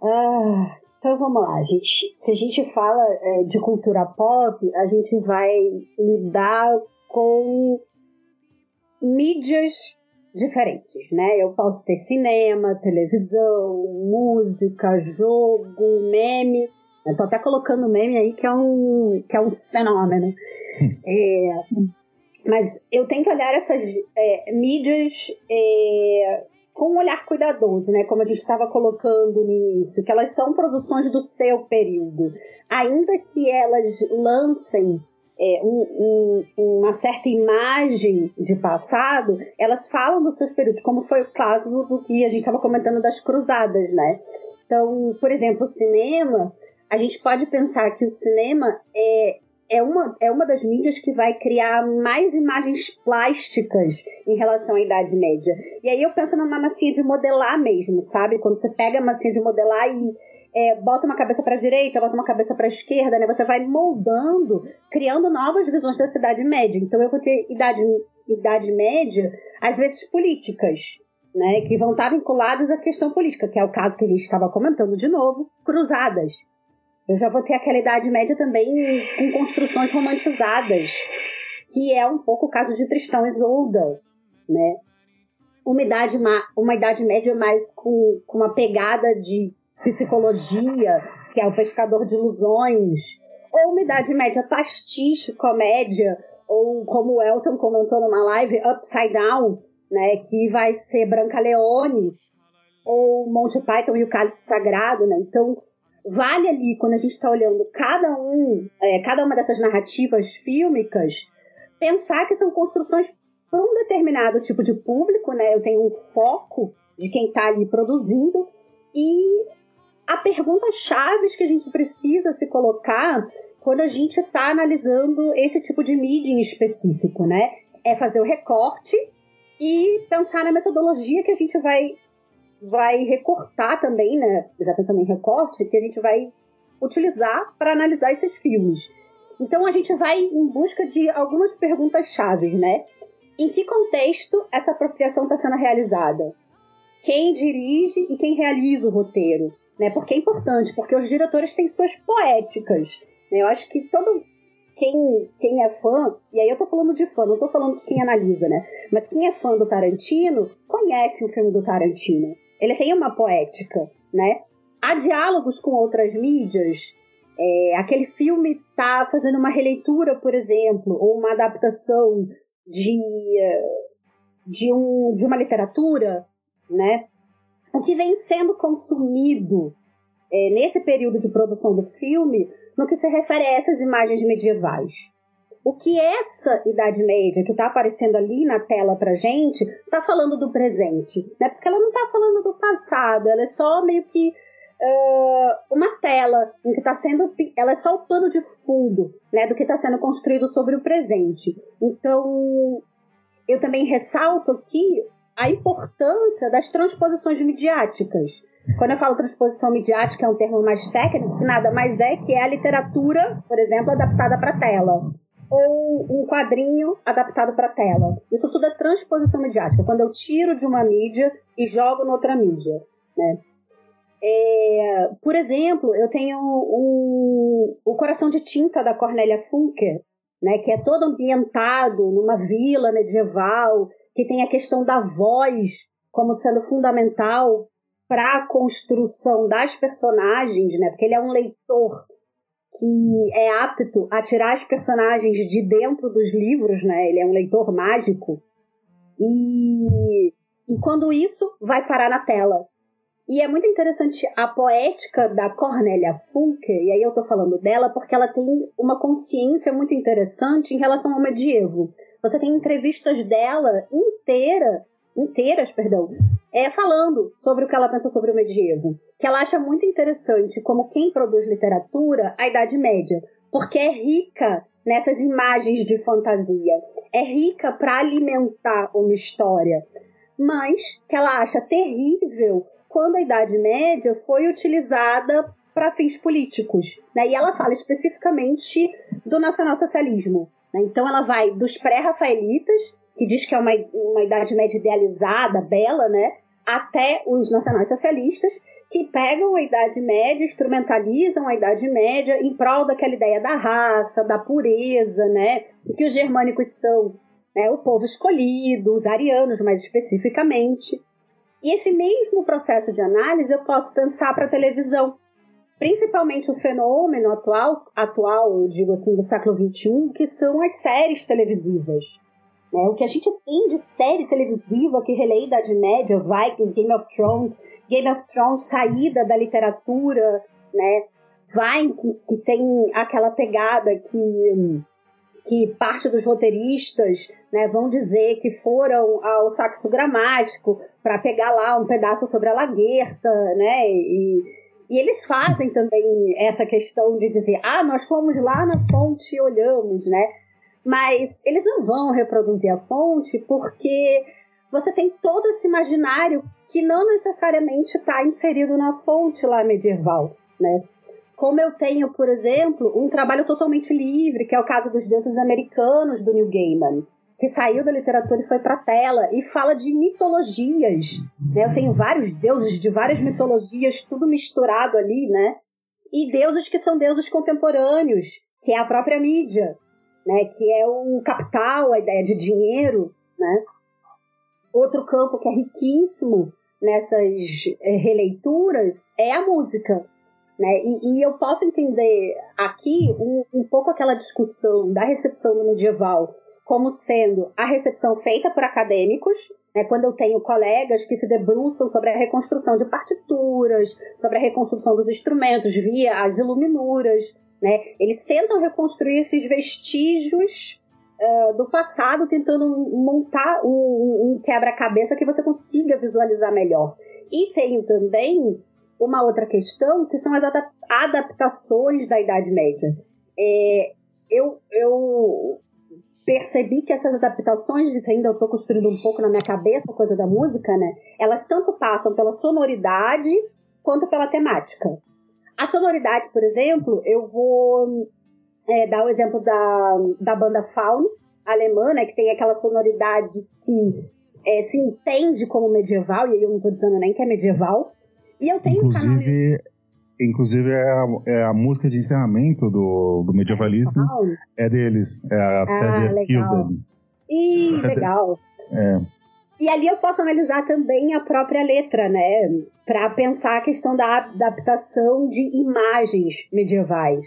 Ah, então vamos lá, gente. Se a gente fala é, de cultura pop, a gente vai lidar com mídias diferentes, né? Eu posso ter cinema, televisão, música, jogo, meme. Eu tô até colocando meme aí que é um, que é um fenômeno. é, mas eu tenho que olhar essas é, mídias é, com um olhar cuidadoso, né? Como a gente estava colocando no início, que elas são produções do seu período. Ainda que elas lancem é, um, um, uma certa imagem de passado, elas falam dos seus períodos, como foi o caso do que a gente estava comentando das cruzadas, né? Então, por exemplo, o cinema a gente pode pensar que o cinema é, é, uma, é uma das mídias que vai criar mais imagens plásticas em relação à Idade Média. E aí eu penso numa massinha de modelar mesmo, sabe? Quando você pega a massinha de modelar e é, bota uma cabeça para a direita, bota uma cabeça para a esquerda, né? Você vai moldando, criando novas visões da Idade Média. Então eu vou ter Idade, idade Média, às vezes políticas. Né, que vão estar vinculadas à questão política, que é o caso que a gente estava comentando de novo, cruzadas. Eu já vou ter aquela Idade Média também com construções romantizadas, que é um pouco o caso de Tristão e Isolda, né? Uma idade, uma idade média mais com, com uma pegada de psicologia, que é o pescador de ilusões, ou uma idade média pastiche, comédia, ou como o Elton comentou numa live, Upside Down, né, que vai ser Branca Leone, ou Monty Python e o Cálice Sagrado, né? Então, vale ali, quando a gente está olhando cada um, é, cada uma dessas narrativas fílmicas, pensar que são construções para um determinado tipo de público, né? Eu tenho um foco de quem está ali produzindo e a pergunta chave que a gente precisa se colocar quando a gente está analisando esse tipo de mídia em específico, né? É fazer o recorte e pensar na metodologia que a gente vai vai recortar também, né? Já pensando em recorte, que a gente vai utilizar para analisar esses filmes. Então a gente vai em busca de algumas perguntas chaves, né? Em que contexto essa apropriação está sendo realizada? Quem dirige e quem realiza o roteiro? Né? Porque é importante, porque os diretores têm suas poéticas. Né? Eu acho que todo quem, quem é fã, e aí eu tô falando de fã, não tô falando de quem analisa, né? Mas quem é fã do Tarantino conhece o filme do Tarantino. Ele tem uma poética, né? Há diálogos com outras mídias. É, aquele filme está fazendo uma releitura, por exemplo, ou uma adaptação de, de, um, de uma literatura, né? O que vem sendo consumido é, nesse período de produção do filme no que se refere a essas imagens medievais. O que essa Idade Média que está aparecendo ali na tela pra gente está falando do presente, né? Porque ela não está falando do passado, ela é só meio que uh, uma tela em que está sendo. Ela é só o pano de fundo né, do que está sendo construído sobre o presente. Então, eu também ressalto aqui a importância das transposições midiáticas. Quando eu falo transposição midiática, é um termo mais técnico, que nada mais é que é a literatura, por exemplo, adaptada para tela. Ou um quadrinho adaptado para tela. Isso tudo é transposição midiática. Quando eu tiro de uma mídia e jogo noutra mídia. Né? É, por exemplo, eu tenho um, o Coração de Tinta da Cornélia Funke, né, que é todo ambientado numa vila medieval, que tem a questão da voz como sendo fundamental para a construção das personagens, né, porque ele é um leitor que é apto a tirar as personagens de dentro dos livros, né, ele é um leitor mágico, e, e quando isso vai parar na tela, e é muito interessante a poética da Cornélia Funke, e aí eu tô falando dela porque ela tem uma consciência muito interessante em relação ao medievo. Você tem entrevistas dela inteira, inteiras, perdão, é, falando sobre o que ela pensa sobre o medievo. Que ela acha muito interessante como quem produz literatura, a Idade Média, porque é rica nessas imagens de fantasia, é rica para alimentar uma história, mas que ela acha terrível quando a Idade Média foi utilizada para fins políticos. Né? E ela fala especificamente do nacionalsocialismo. Né? Então ela vai dos pré-rafaelitas, que diz que é uma, uma Idade Média idealizada, bela, né? até os nacionais-socialistas, que pegam a Idade Média, instrumentalizam a Idade Média em prol daquela ideia da raça, da pureza, né? que os germânicos são né, o povo escolhido, os arianos mais especificamente. E esse mesmo processo de análise eu posso pensar para a televisão. Principalmente o fenômeno atual, atual, digo assim, do século XXI, que são as séries televisivas. Né? O que a gente tem de série televisiva que releia Idade Média, Vikings, Game of Thrones, Game of Thrones saída da literatura, né? Vikings, que tem aquela pegada que que parte dos roteiristas né, vão dizer que foram ao saxo gramático para pegar lá um pedaço sobre a laguerta, né? E, e eles fazem também essa questão de dizer, ah, nós fomos lá na fonte e olhamos, né? Mas eles não vão reproduzir a fonte porque você tem todo esse imaginário que não necessariamente está inserido na fonte lá medieval, né? Como eu tenho, por exemplo, um trabalho totalmente livre, que é o caso dos deuses americanos do Neil Gaiman, que saiu da literatura e foi para tela e fala de mitologias. Né? Eu tenho vários deuses de várias mitologias, tudo misturado ali, né? E deuses que são deuses contemporâneos, que é a própria mídia, né? Que é o capital, a ideia de dinheiro, né? Outro campo que é riquíssimo nessas eh, releituras é a música. Né? E, e, eu posso entender aqui um, um pouco aquela discussão da recepção do medieval como sendo a recepção feita por acadêmicos, né? quando eu tenho colegas que se debruçam sobre a reconstrução de partituras, sobre a reconstrução dos instrumentos via as iluminuras, né? eles tentam reconstruir esses vestígios Uh, do passado, tentando montar um, um quebra-cabeça que você consiga visualizar melhor. E tenho também uma outra questão que são as adaptações da Idade Média. É, eu, eu percebi que essas adaptações, ainda eu estou construindo um pouco na minha cabeça a coisa da música, né? Elas tanto passam pela sonoridade quanto pela temática. A sonoridade, por exemplo, eu vou é, dar o exemplo da, da banda Faun, alemã, né? Que tem aquela sonoridade que é, se entende como medieval, e aí eu não estou dizendo nem que é medieval, e eu tenho inclusive, um canal. Inclusive, é a, é a música de encerramento do, do medievalismo. É deles. É a ah, legal. Ih, legal. É. E ali eu posso analisar também a própria letra, né? Para pensar a questão da adaptação de imagens medievais.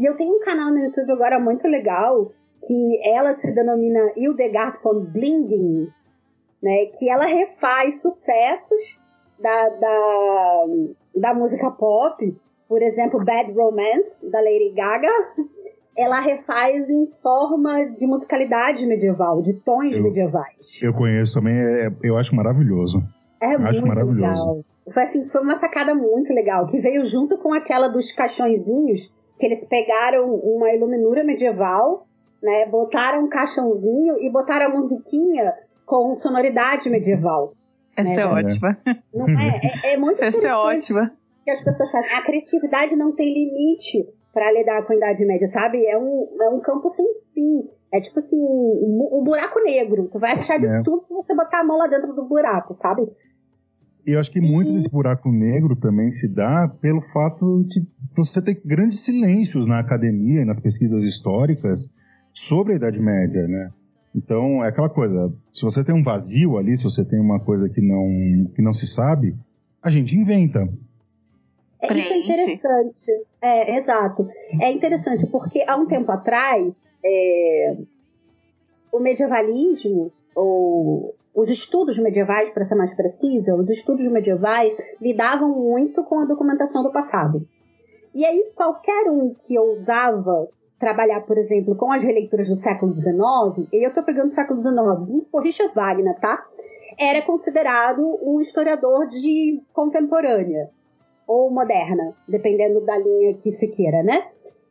E eu tenho um canal no YouTube agora muito legal que ela se denomina Hildegard von Blinging, né? Que ela refaz sucessos da, da, da música pop, por exemplo, Bad Romance da Lady Gaga ela refaz em forma de musicalidade medieval, de tons eu, medievais. Eu conheço também, é, eu acho maravilhoso. É eu muito maravilhoso. legal. Foi, assim, foi uma sacada muito legal, que veio junto com aquela dos caixõezinhos, que eles pegaram uma iluminura medieval, né, botaram um caixãozinho e botaram a musiquinha com sonoridade medieval. Essa né? é ótima. Não é? É, é muito Essa é ótima. Que as pessoas fazem. A criatividade não tem limite para lidar com a Idade Média, sabe? É um, é um campo sem fim. É tipo assim, um, um buraco negro. Tu vai achar de é. tudo se você botar a mão lá dentro do buraco, sabe? E eu acho que muito e... desse buraco negro também se dá pelo fato de você ter grandes silêncios na academia e nas pesquisas históricas sobre a Idade Média, né? Então, é aquela coisa, se você tem um vazio ali, se você tem uma coisa que não, que não se sabe, a gente inventa. É, isso é interessante. É, exato. É interessante porque há um tempo atrás, é, o medievalismo, ou os estudos medievais, para ser mais precisa, os estudos medievais lidavam muito com a documentação do passado. E aí, qualquer um que ousava trabalhar, por exemplo, com as releituras do século XIX, e eu estou pegando o século XIX, vamos por Richard Wagner, tá? Era considerado um historiador de contemporânea ou moderna, dependendo da linha que se queira, né?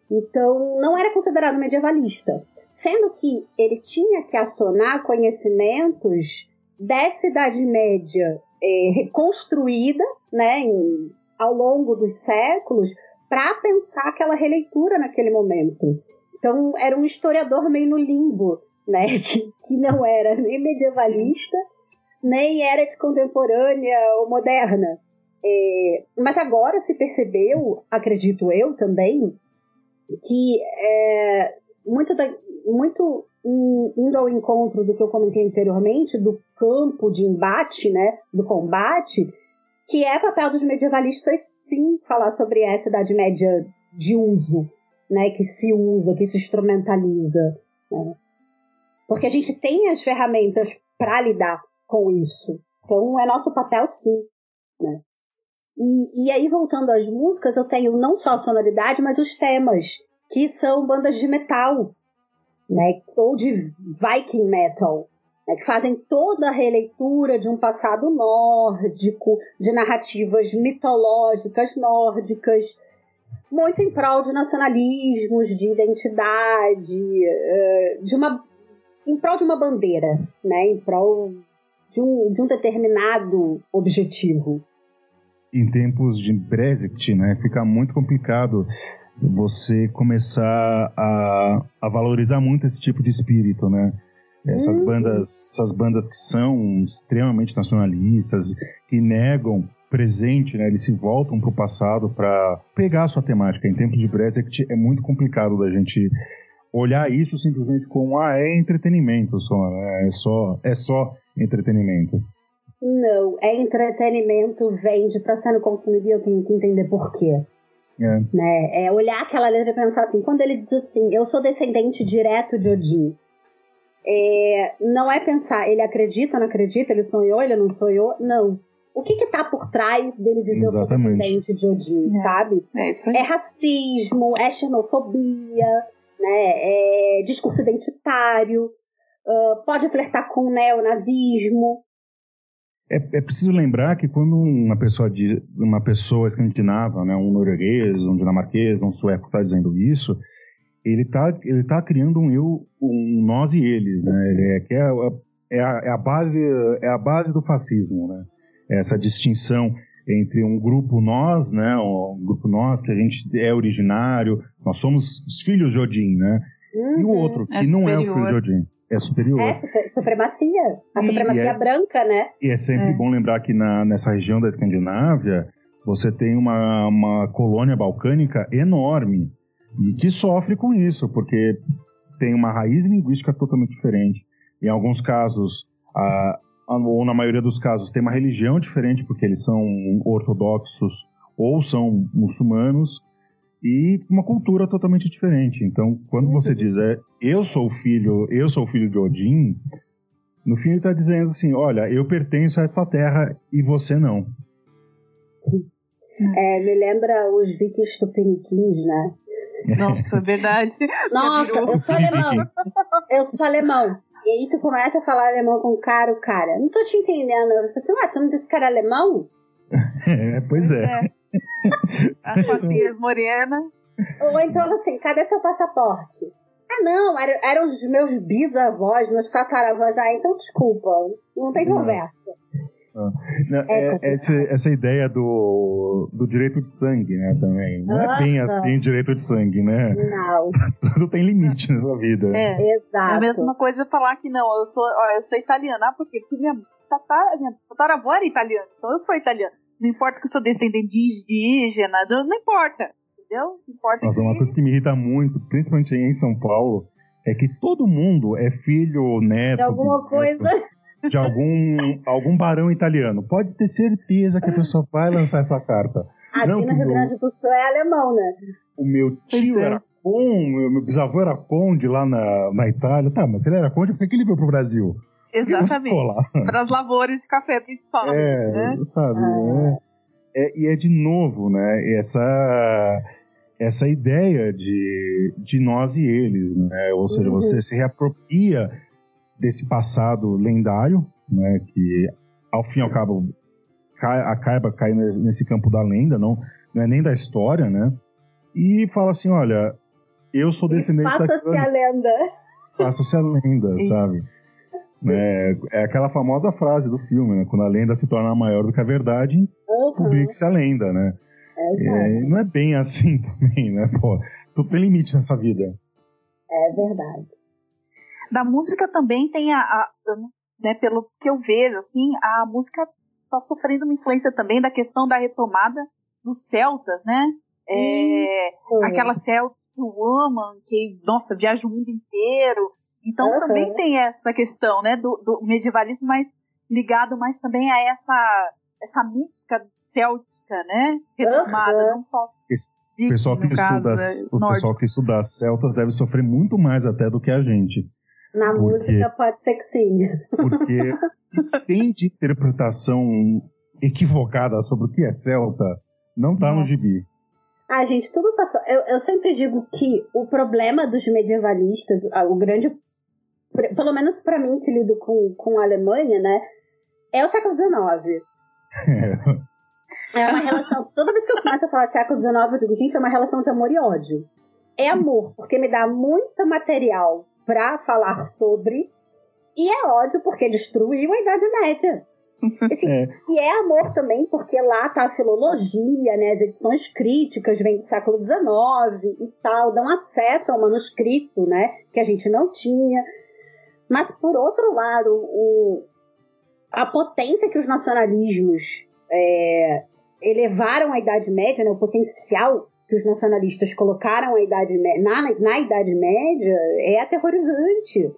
Então, não era considerado medievalista, sendo que ele tinha que acionar conhecimentos dessa Idade Média é, reconstruída, né, ao longo dos séculos, para pensar aquela releitura naquele momento. Então, era um historiador meio no limbo, né, que, que não era nem medievalista, nem era de contemporânea ou moderna. É, mas agora se percebeu, acredito eu também, que é, muito, da, muito indo ao encontro do que eu comentei anteriormente, do campo de embate, né, do combate, que é papel dos medievalistas sim falar sobre essa Idade Média de uso, né, que se usa, que se instrumentaliza. Né? Porque a gente tem as ferramentas para lidar com isso. Então é nosso papel sim. Né? E, e aí, voltando às músicas, eu tenho não só a sonoridade, mas os temas, que são bandas de metal, né? Ou de Viking metal, né, que fazem toda a releitura de um passado nórdico, de narrativas mitológicas nórdicas, muito em prol de nacionalismos, de identidade, eh, de uma, em prol de uma bandeira, né, em prol de um, de um determinado objetivo em tempos de Brexit, né, fica muito complicado você começar a, a valorizar muito esse tipo de espírito, né? Essas uhum. bandas, essas bandas que são extremamente nacionalistas, que negam presente, né? Eles se voltam para o passado para pegar a sua temática. Em tempos de Brexit é muito complicado da gente olhar isso simplesmente como ah, é entretenimento só, né? É só, é só entretenimento. Não, é entretenimento, vende, está sendo consumido e eu tenho que entender por quê. É. Né? é olhar aquela letra e pensar assim, quando ele diz assim, eu sou descendente direto de Odin, é, não é pensar, ele acredita, não acredita, ele sonhou, ele não sonhou, não. O que que tá por trás dele dizer Exatamente. eu sou descendente de Odin, é. sabe? É, é, racismo, é xenofobia, né? é discurso identitário, uh, pode flertar com o neonazismo, é, é, preciso lembrar que quando uma pessoa, uma pessoa escandinava, né, um norueguês, um dinamarquês, um sueco está dizendo isso, ele está ele tá criando um eu, um nós e eles, né? É, que é, é, a, é, a, base, é a base do fascismo, né? Essa distinção entre um grupo nós, né? Um grupo nós que a gente é originário, nós somos os filhos de Odin, né? Uhum, e o outro que é não é o filho de Odin é superior. É, super, supremacia. A e, supremacia é, branca, né? E é sempre é. bom lembrar que na, nessa região da Escandinávia, você tem uma, uma colônia balcânica enorme e que sofre com isso, porque tem uma raiz linguística totalmente diferente. Em alguns casos, a, ou na maioria dos casos, têm uma religião diferente, porque eles são ortodoxos ou são muçulmanos, e uma cultura totalmente diferente. Então, quando você diz, é, eu sou filho, eu sou filho de Odin, no fim ele está dizendo assim, olha, eu pertenço a essa terra e você não. É, me lembra os vikings tupiniquins, né? Nossa, verdade. Nossa, eu sou alemão. Eu sou alemão. E aí tu começa a falar alemão com o cara, o cara, não tô te entendendo. Eu falo assim, ué, tu não disse que era alemão? É, pois é. é. As papinhas morena. Ou então assim, cadê seu passaporte? Ah, não, eram, eram os meus bisavós, meus tataravós. Ah, então desculpa, não tem conversa. Ah, não, é, é essa, essa, ideia do, do direito de sangue, né, também. Não é bem assim direito de sangue, né? Não. Tudo tem limite nessa vida. É, Exato. É a mesma coisa falar que não, eu sou, ó, eu sou italiana, ah, porque minha, tatara, minha tataravó era italiana, então eu sou italiana. Não importa que eu sou descendente de indígena, não, importa, entendeu? Não importa Nossa, que... uma coisa que me irrita muito, principalmente em São Paulo, é que todo mundo é filho, neto... De alguma coisa de algum, algum barão italiano. Pode ter certeza que a pessoa vai lançar essa carta. Aqui Não, no Rio Grande do Sul é alemão, né? O meu tio é. era conde, meu bisavô era conde lá na, na Itália. Tá, mas se ele era conde, por que ele veio pro Brasil? Exatamente. Para as lavouras de café, principalmente. É, né? sabe? Ah. É, é, e é de novo, né? Essa essa ideia de, de nós e eles, né? Ou seja, uhum. você se reapropria desse passado lendário, né, que ao fim e ao cabo cai, acaba caindo nesse campo da lenda, não, não é nem da história, né? E fala assim, olha, eu sou descendente Faça-se a lenda. Faça-se a lenda, sabe? É, é, aquela famosa frase do filme, né? Quando a lenda se torna maior do que a verdade, uhum. publique-se a lenda, né? É, não é bem assim também, né? Pô, tu tem limite nessa vida. É verdade. Da música também tem a, a né, pelo que eu vejo, assim, a música está sofrendo uma influência também da questão da retomada dos celtas, né? É, aquela Celtic Woman que, nossa, viaja o mundo inteiro. Então uhum. também tem essa questão, né, do, do, medievalismo, mas ligado mais também a essa, essa mística céltica, né? Retomada, uhum. não só. o pessoal, que estuda, caso, o pessoal que estuda celtas deve sofrer muito mais até do que a gente. Na porque, música pode ser que sim. Porque tem de interpretação equivocada sobre o que é celta, não tá no gibi. Ah, gente, tudo passou. Eu, eu sempre digo que o problema dos medievalistas, o grande. Pelo menos para mim, que lido com, com a Alemanha, né? É o século XIX. É. uma relação. Toda vez que eu começo a falar de século XIX, eu digo, gente, é uma relação de amor e ódio. É amor, porque me dá muito material para falar sobre. E é ódio porque destruiu a Idade Média. Assim, é. E é amor também, porque lá tá a filologia, né? As edições críticas vêm do século XIX e tal, dão acesso ao manuscrito, né? Que a gente não tinha. Mas, por outro lado, o, a potência que os nacionalismos é, elevaram a Idade Média, né? O potencial que os nacionalistas colocaram a idade na, na Idade Média é aterrorizante.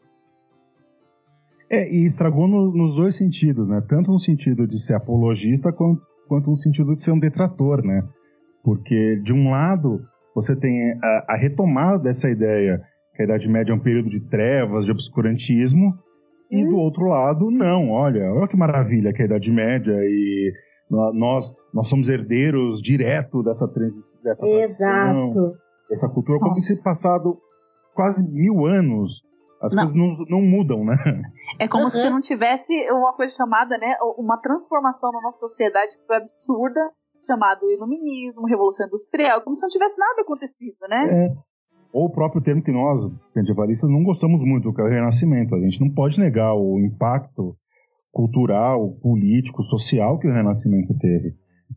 É, e estragou no, nos dois sentidos, né? Tanto no sentido de ser apologista, quanto, quanto no sentido de ser um detrator, né? Porque, de um lado, você tem a, a retomada dessa ideia que a Idade Média é um período de trevas, de obscurantismo, e do hum. outro lado, não, olha, olha que maravilha que é a Idade Média e nós, nós somos herdeiros direto dessa, trans, dessa Exato. dessa cultura, como se passado quase mil anos as não. coisas não, não mudam, né? É como uhum. se não tivesse uma coisa chamada, né, uma transformação na nossa sociedade que foi absurda, chamado iluminismo, revolução industrial, como se não tivesse nada acontecido, né? É. Ou o próprio termo que nós, medievalistas, não gostamos muito, que é o renascimento. A gente não pode negar o impacto cultural, político, social que o Renascimento teve.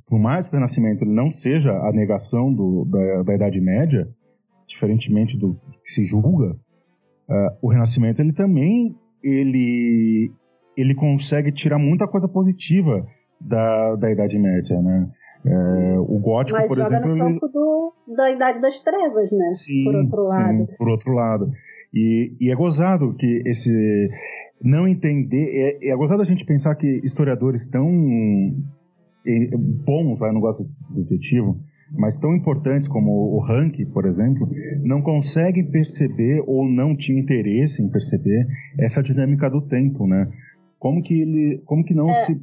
Por mais que o Renascimento não seja a negação do, da, da Idade Média, diferentemente do que se julga, uh, o Renascimento ele também ele, ele consegue tirar muita coisa positiva da, da Idade Média, né? É, o gótico, Mas por exemplo. ele... da Idade das Trevas, né? Sim, por outro lado. Sim, por outro lado. E, e é gozado que esse, não entender. É, é gozado a gente pensar que historiadores tão é, bons, eu não gosto desse tipo adjetivo, mas tão importantes como o Rank, por exemplo, não conseguem perceber ou não tinham interesse em perceber essa dinâmica do tempo, né? Como que ele, como que não é. se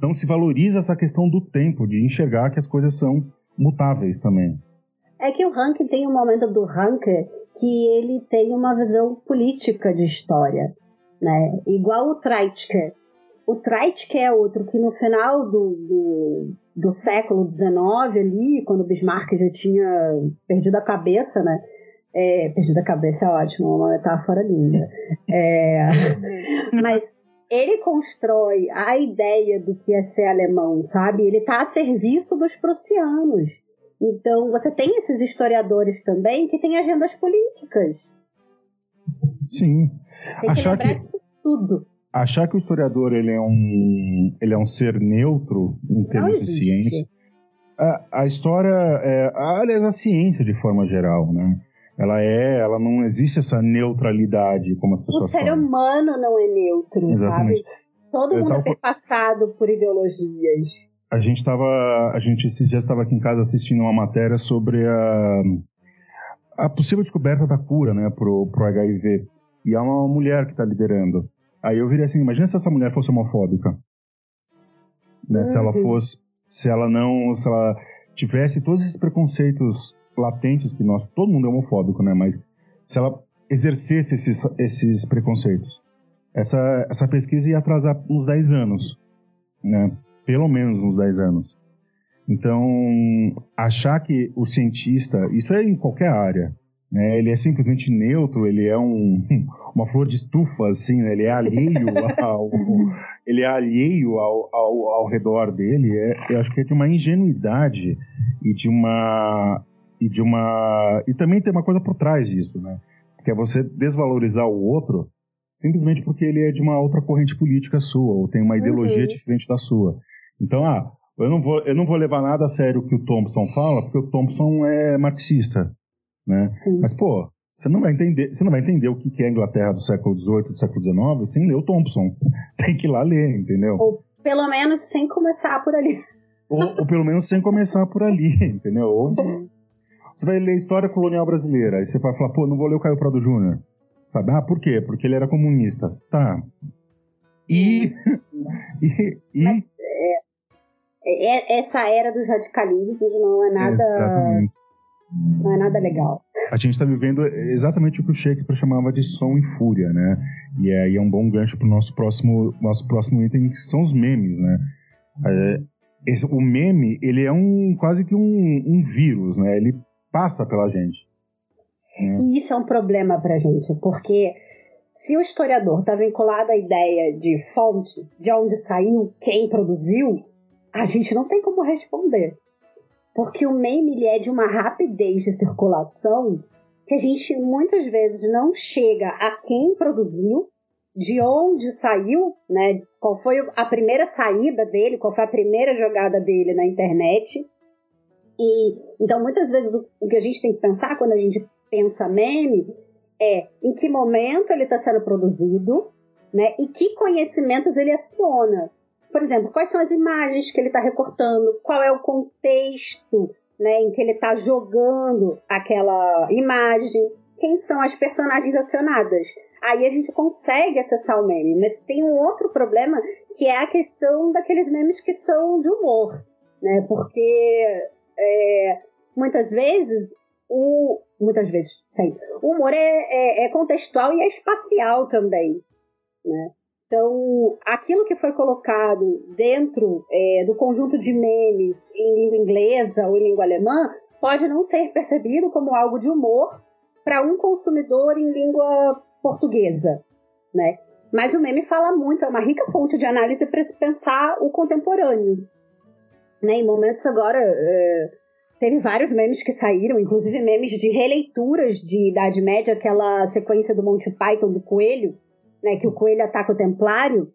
não se valoriza essa questão do tempo, de enxergar que as coisas são mutáveis também. É que o Rank tem um momento do Rank que ele tem uma visão política de história, né? Igual o Treitke. O Treitke é outro que no final do, do, do século XIX ali, quando Bismarck já tinha perdido a cabeça, né? É, perdido a cabeça é ótimo, uma metáfora linda. É, mas ele constrói a ideia do que é ser alemão, sabe? Ele está a serviço dos prussianos. Então, você tem esses historiadores também que têm agendas políticas. Sim. Tem que Achar lembrar que... disso tudo achar que o historiador ele é um, ele é um ser neutro em termos de ciência. A, a história, é, aliás, a ciência de forma geral, né? Ela é, ela não existe essa neutralidade como as pessoas falam. O ser falam. humano não é neutro, Exatamente. sabe? Todo mundo tava... é perpassado por ideologias. A gente estava, a gente esses dias estava aqui em casa assistindo uma matéria sobre a a possível descoberta da cura, né, pro, pro HIV. E há uma mulher que está liderando. Aí eu virei assim, imagina se essa mulher fosse homofóbica. Né? Se ela uhum. fosse, se ela não, se ela tivesse todos esses preconceitos latentes que nós, todo mundo é homofóbico, né? Mas se ela exercesse esses, esses preconceitos, essa, essa pesquisa ia atrasar uns 10 anos, né? Pelo menos uns 10 anos. Então, achar que o cientista, isso é em qualquer área, né? Ele é simplesmente neutro, ele é um, uma flor de estufa, assim, né? ele é alheio ao, ele é alheio ao, ao, ao redor dele. É, eu acho que é de uma ingenuidade e de uma e de uma e também tem uma coisa por trás disso, né? Que é você desvalorizar o outro simplesmente porque ele é de uma outra corrente política sua ou tem uma ideologia uhum. diferente da sua. Então, ah, eu não vou eu não vou levar nada a sério o que o Thompson fala, porque o Thompson é marxista né? Sim. Mas, pô, você não vai entender, você não vai entender o que é a Inglaterra do século XVIII, do século XIX, sem ler o Thompson. Tem que ir lá ler, entendeu? Ou pelo menos sem começar por ali. Ou, ou pelo menos sem começar por ali, entendeu? Ou, você vai ler História Colonial Brasileira, aí você vai falar, pô, não vou ler o Caio Prado Júnior. Sabe? Ah, por quê? Porque ele era comunista. Tá. E. e, e... Mas, é, é, essa era dos radicalismos não é nada. Exatamente não é nada legal. A gente está vivendo exatamente o que o Shakespeare chamava de som e fúria, né? E aí é um bom gancho para o nosso próximo, nosso próximo item, que são os memes, né? É, esse, o meme, ele é um quase que um, um vírus, né? Ele passa pela gente. Né? E isso é um problema para gente, porque se o historiador está vinculado à ideia de fonte, de onde saiu, quem produziu, a gente não tem como responder. Porque o meme ele é de uma rapidez de circulação que a gente muitas vezes não chega a quem produziu, de onde saiu, né? Qual foi a primeira saída dele, qual foi a primeira jogada dele na internet. E então muitas vezes o, o que a gente tem que pensar quando a gente pensa meme é em que momento ele está sendo produzido, né? E que conhecimentos ele aciona. Por exemplo, quais são as imagens que ele está recortando? Qual é o contexto né, em que ele está jogando aquela imagem? Quem são as personagens acionadas? Aí a gente consegue acessar o meme, mas tem um outro problema que é a questão daqueles memes que são de humor, né? Porque é, muitas vezes o muitas vezes sempre o humor é, é, é contextual e é espacial também, né? Então, aquilo que foi colocado dentro é, do conjunto de memes em língua inglesa ou em língua alemã pode não ser percebido como algo de humor para um consumidor em língua portuguesa, né? Mas o meme fala muito, é uma rica fonte de análise para se pensar o contemporâneo. Né? Em momentos agora, é, teve vários memes que saíram, inclusive memes de releituras de Idade Média, aquela sequência do Monty Python do Coelho, né, que o coelho ataca o templário.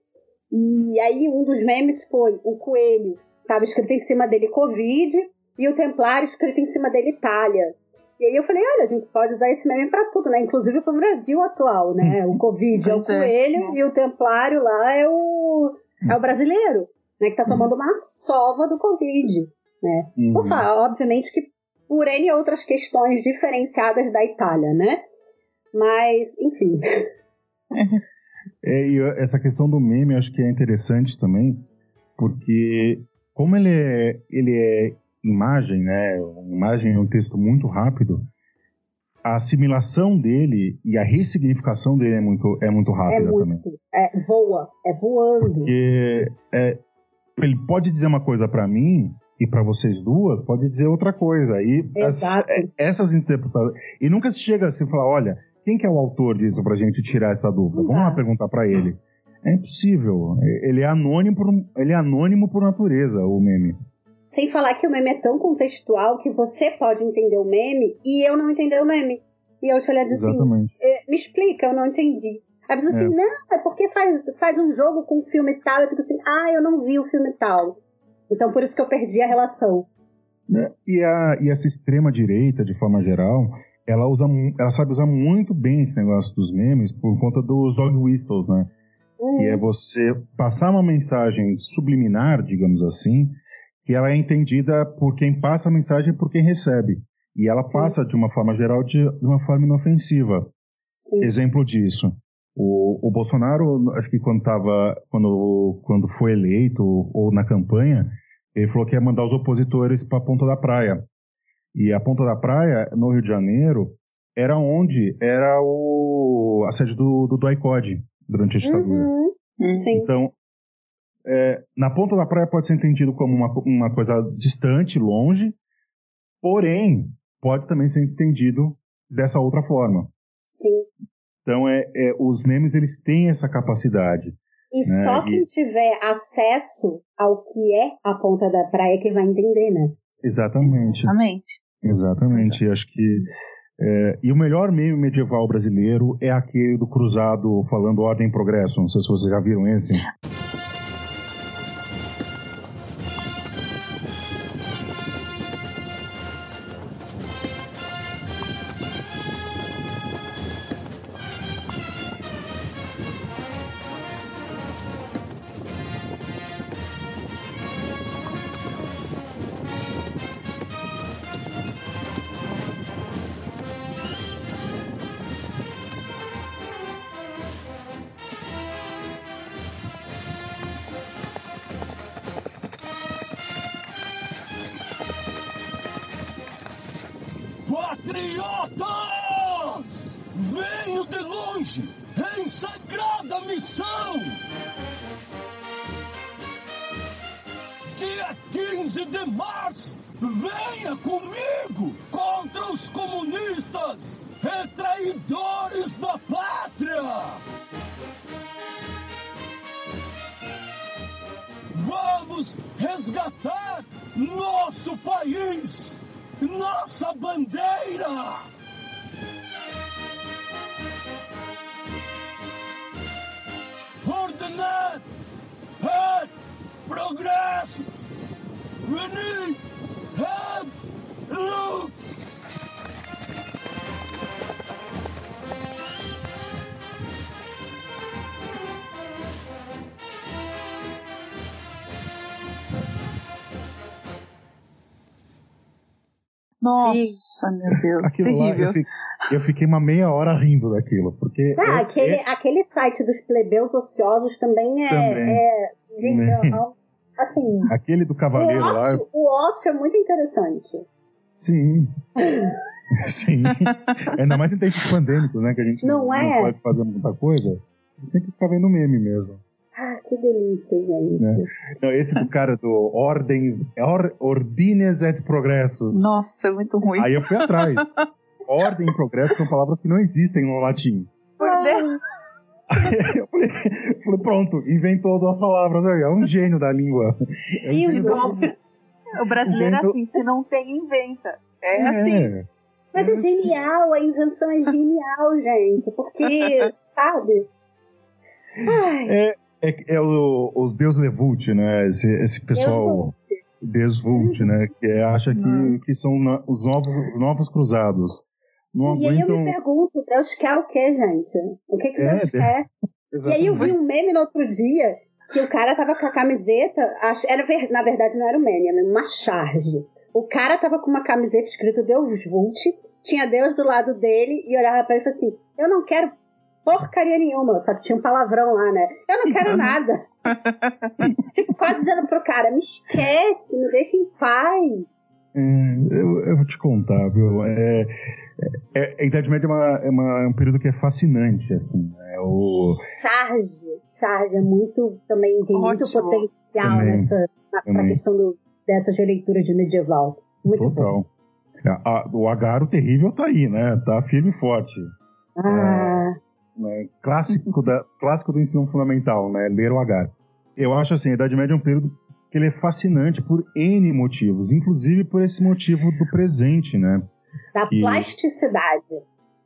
E aí um dos memes foi o coelho estava escrito em cima dele Covid e o templário escrito em cima dele Itália. E aí eu falei, olha, a gente pode usar esse meme para tudo, né? Inclusive para o Brasil atual, né? O Covid é o é. coelho e o templário lá é o, é o brasileiro, né? Que tá tomando uma sova do Covid, né? Uhum. Por falar, obviamente que por N outras questões diferenciadas da Itália, né? Mas, enfim. É, e essa questão do meme eu acho que é interessante também, porque como ele é, ele é imagem, né? Imagem é um texto muito rápido, a assimilação dele e a ressignificação dele é muito, é muito É rápida também. muito. É, voa, é voando. Porque é, ele pode dizer uma coisa pra mim e pra vocês duas pode dizer outra coisa. E Exato. é, essas interpretações. E nunca se chega assim e fala: olha, quem que é o autor disso pra gente tirar essa dúvida? Vamos lá perguntar pra ele. É impossível. Ele é anônimo por, ele é anônimo por natureza, o meme. Sem falar que o meme é tão contextual que você pode entender o meme e eu não entender o meme. E eu te olhar e dizer assim, Exatamente. "Eh, me explica, eu não entendi. Aí você diz assim, não, é porque faz, faz um jogo com um filme tal. Eu digo assim, ah, eu não vi o filme tal. Então por isso que eu perdi a relação. né? E, a, e essa extrema direita, de forma geral, ela usa, ela sabe usar muito bem esse negócio dos memes por conta dos dog whistles, né? que é você passar uma mensagem subliminar, digamos assim, que ela é entendida por quem passa a mensagem e por quem recebe. E ela Sim. passa, de uma forma geral, de, de uma forma inofensiva. Sim. Exemplo disso. O, o Bolsonaro, acho que quando, tava, quando, quando foi eleito ou na campanha, ele falou que ia mandar os opositores para a Ponta da Praia. E a Ponta da Praia, no Rio de Janeiro, era onde era o, a sede do, do, do ICOD durante a ditadura. Uhum, Hum. Sim. Então, é, na ponta da praia pode ser entendido como uma, uma coisa distante, longe, porém, pode também ser entendido dessa outra forma. Sim. Então, é, é, os memes, eles têm essa capacidade. E né, só e- quem tiver acesso ao que é a ponta da praia que vai entender, né? Exatamente. Exatamente. Exatamente. E acho que. é, e o melhor meme medieval brasileiro é aquele do Cruzado falando ordem e progresso. Não sei se vocês já viram esse. Nossa, meu Deus. Aquilo lá, terrível. eu, fi- eu fiquei uma meia hora rindo daquilo. Porque. Ah, é- aquele, é- aquele site dos plebeus ociosos também é. Também. é- gente, Também. é um- assim. aquele do O cavaleiro lá. ócio, o ócio é muito interessante. Sim. Sim. Ainda mais em tempos pandêmicos, né? Que a gente Não não, é? pode fazer muita coisa. Você tem que ficar vendo meme mesmo. Ah, que delícia, gente. Né? Não, esse do cara do Ordens, or, Ordines et Progressos. Nossa, é muito ruim. Aí eu fui atrás. Ordem e progresso são palavras que não existem no latim. Pois é. Eu falei, eu falei, pronto, inventou duas palavras. aí, É um gênio da língua. É um E o gênio da- o brasileiro é Invento- assim, se não tem, inventa. É assim. É. Mas é genial, a invenção é genial, gente. Porque, sabe? Ai, É, é o, os Deus Levute, né? Esse, esse Deus pessoal. volte. Desvult, né? Que é, acha que, que são os novos, novos cruzados. Não e aguentam... aí eu me pergunto, Deus quer o quê, gente? O que, que é, Deus quer? E aí eu vi um meme no outro dia que o cara tava com a camiseta, era, na verdade não era um meme, era uma charge. O cara tava com uma camiseta escrito Deus Vult, tinha Deus do lado dele e olhava para ele e falou assim: Eu não quero porcaria nenhuma, só que tinha um palavrão lá, né? Eu não quero nada. tipo, quase dizendo pro cara: Me esquece, me deixa em paz. Hum, eu, eu vou te contar, viu? É, é, a Idade Média é, uma, é, uma, é, um período que é fascinante, assim. É o... Charge, charge, é muito, também tem Ótimo. muito potencial também, nessa, na, pra questão do, dessas releituras de medieval. Muito Total. bom. É, a, o Agaro terrível tá aí, né? Tá firme e forte. Ah. É, né? clássico, da, clássico do ensino fundamental, né? Ler o Agaro. Eu acho assim, a Idade Média é um período que ele é fascinante por N motivos, inclusive por esse motivo do presente, né? Da que... plasticidade.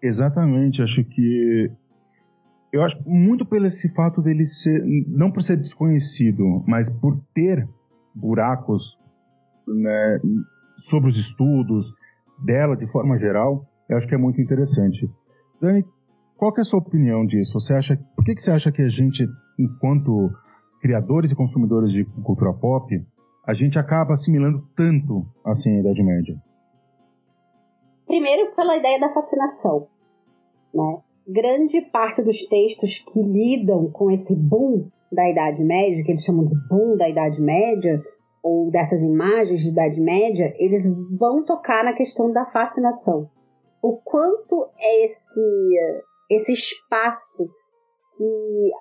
Exatamente, acho que eu acho muito pelo esse fato dele ser não por ser desconhecido, mas por ter buracos né, sobre os estudos dela de forma geral, eu acho que é muito interessante. Dani, qual é a sua opinião disso? Você acha, por que, que você acha que a gente, enquanto criadores e consumidores de cultura pop, a gente acaba assimilando tanto assim a Idade Média? Primeiro pela ideia da fascinação, né? Grande parte dos textos que lidam com esse boom da Idade Média, que eles chamam de boom da Idade Média, ou dessas imagens de Idade Média, eles vão tocar na questão da fascinação. O quanto esse, esse espaço que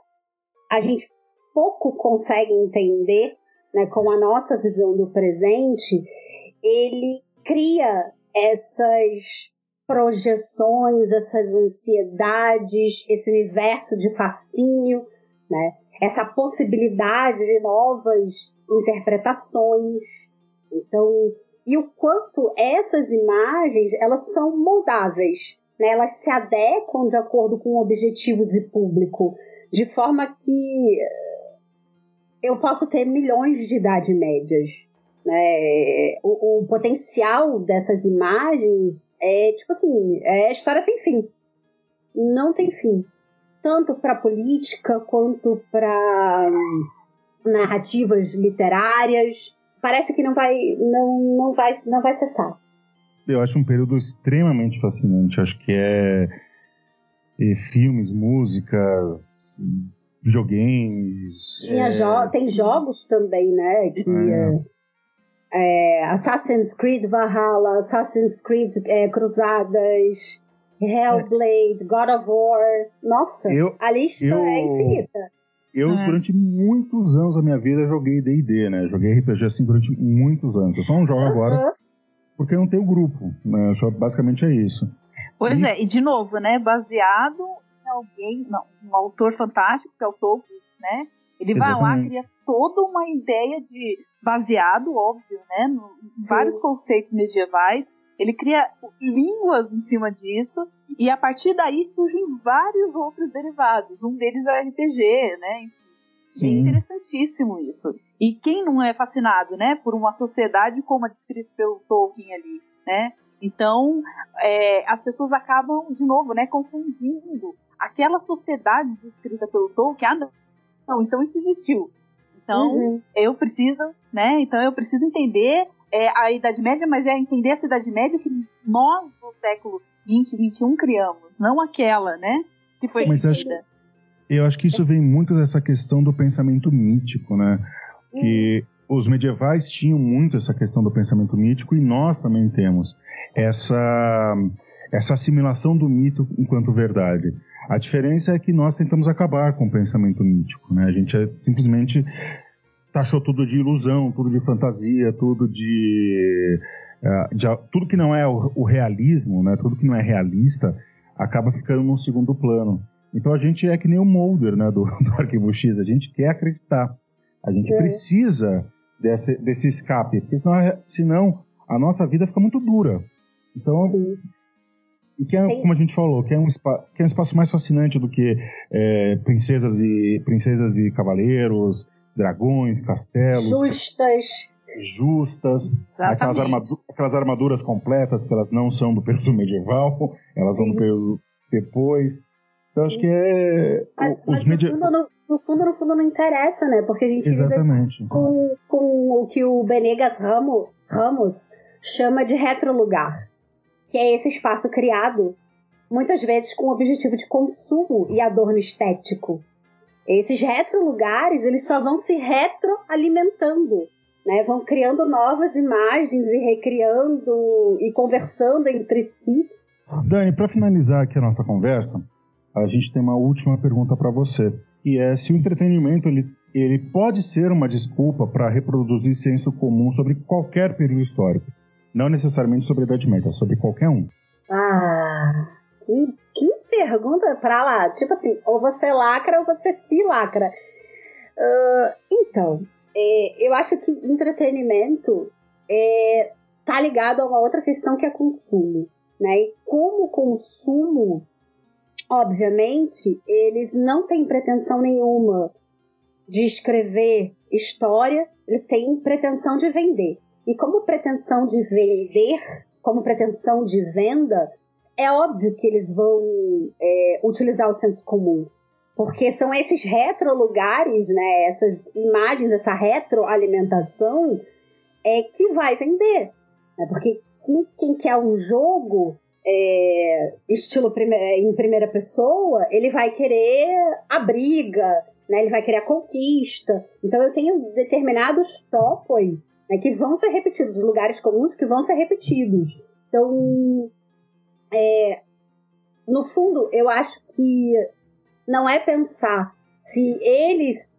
a gente pouco consegue entender né, com a nossa visão do presente, ele cria essas projeções, essas ansiedades, esse universo de fascínio, né? essa possibilidade de novas interpretações. Então, e o quanto essas imagens elas são moldáveis, né? elas se adequam de acordo com objetivos e público, de forma que eu posso ter milhões de idade médias, né? O, o, potencial dessas imagens é tipo assim, é história sem fim. Não tem fim. Tanto para política quanto para hum, narrativas literárias. Parece que não vai, não, não vai, não vai cessar. Eu acho um período extremamente fascinante. Acho que é, é filmes, músicas, videogames. Tinha é... jo tem jogos também, né? Que, é. é é, Assassin's Creed Valhalla, Assassin's Creed é, Cruzadas, Hellblade, God of War. Nossa, eu, a lista eu, é infinita. Eu, é. durante muitos anos da minha vida, joguei D&D, né? Joguei RPG assim durante muitos anos. Eu só não jogo uhum. agora porque não tenho grupo, né? Só, basicamente é isso. Pois e... é, e de novo, né? Baseado em alguém, não, um autor fantástico, que é o Tolkien, né? Ele Exatamente. vai lá, cria toda uma ideia de baseado, óbvio, né, em vários conceitos medievais. Ele cria línguas em cima disso e a partir daí surgem vários outros derivados. Um deles é o RPG, né? Sim. É interessantíssimo isso. E quem não é fascinado, né, por uma sociedade como a descrita pelo Tolkien ali, né? Então, é, as pessoas acabam, de novo, né, confundindo aquela sociedade descrita pelo Tolkien. Ah, não, então isso existiu. Então, uhum. eu preciso, né? Então eu preciso entender é, a Idade Média, mas é entender essa Idade Média que nós do século 20 e 21 criamos, não aquela, né? Que foi mas acho, eu acho que isso vem muito dessa questão do pensamento mítico, né? Que uhum. os medievais tinham muito essa questão do pensamento mítico e nós também temos essa essa assimilação do mito enquanto verdade. A diferença é que nós tentamos acabar com o pensamento mítico, né? A gente é, simplesmente taxou tudo de ilusão, tudo de fantasia, tudo de, uh, de tudo que não é o, o, realismo, né? Tudo que não é realista acaba ficando no segundo plano. Então a gente é que nem o Mulder, né? Do, do Arquivo X, a gente quer acreditar, a gente é. precisa desse, desse escape, porque senão, senão a nossa vida fica muito dura. Então Sim. E que é, como a gente falou, que é um, que é um espaço mais fascinante do que é, princesas, e, princesas e cavaleiros, dragões, castelos. Justas. justas, aquelas, armadu aquelas, armaduras completas que elas não são do período medieval, elas são do período depois. Então acho que é. Mas, mas no, fundo, no, no, fundo, no fundo, não interessa, né? Porque a gente Exatamente. com, com o que o Benegas Ramos, Ramos chama de retrolugar, que é esse espaço criado muitas vezes com o objetivo de consumo e adorno estético. Esses retrolugares, eles só vão se retroalimentando, né? Vão criando novas imagens e recriando e conversando entre si. Dani, para finalizar aqui a nossa conversa, a gente tem uma última pergunta para você, que é se o entretenimento ele, ele pode ser uma desculpa para reproduzir senso comum sobre qualquer período histórico, não necessariamente sobre a Idade Média, sobre qualquer um. Ah, que, que pergunta pra lá. Tipo assim, ou você lacra ou você se lacra. Uh, então, é, eu acho que entretenimento é, tá ligado a uma outra questão que é consumo. Né? E como consumo, obviamente, eles não têm pretensão nenhuma de escrever história, eles têm pretensão de vender. E como pretensão de vender, como pretensão de venda, é óbvio que eles vão é, utilizar o senso comum. Porque são esses retrolugares, né, essas imagens, essa retroalimentação é que vai vender. Né? Porque quem, quem quer um jogo é, estilo prime em primeira pessoa, ele vai querer a briga, né? ele vai querer a conquista. Então eu tenho determinados topoi né, que vão ser repetidos, lugares comuns que vão ser repetidos. Então, é, no fundo, eu acho que não é pensar se eles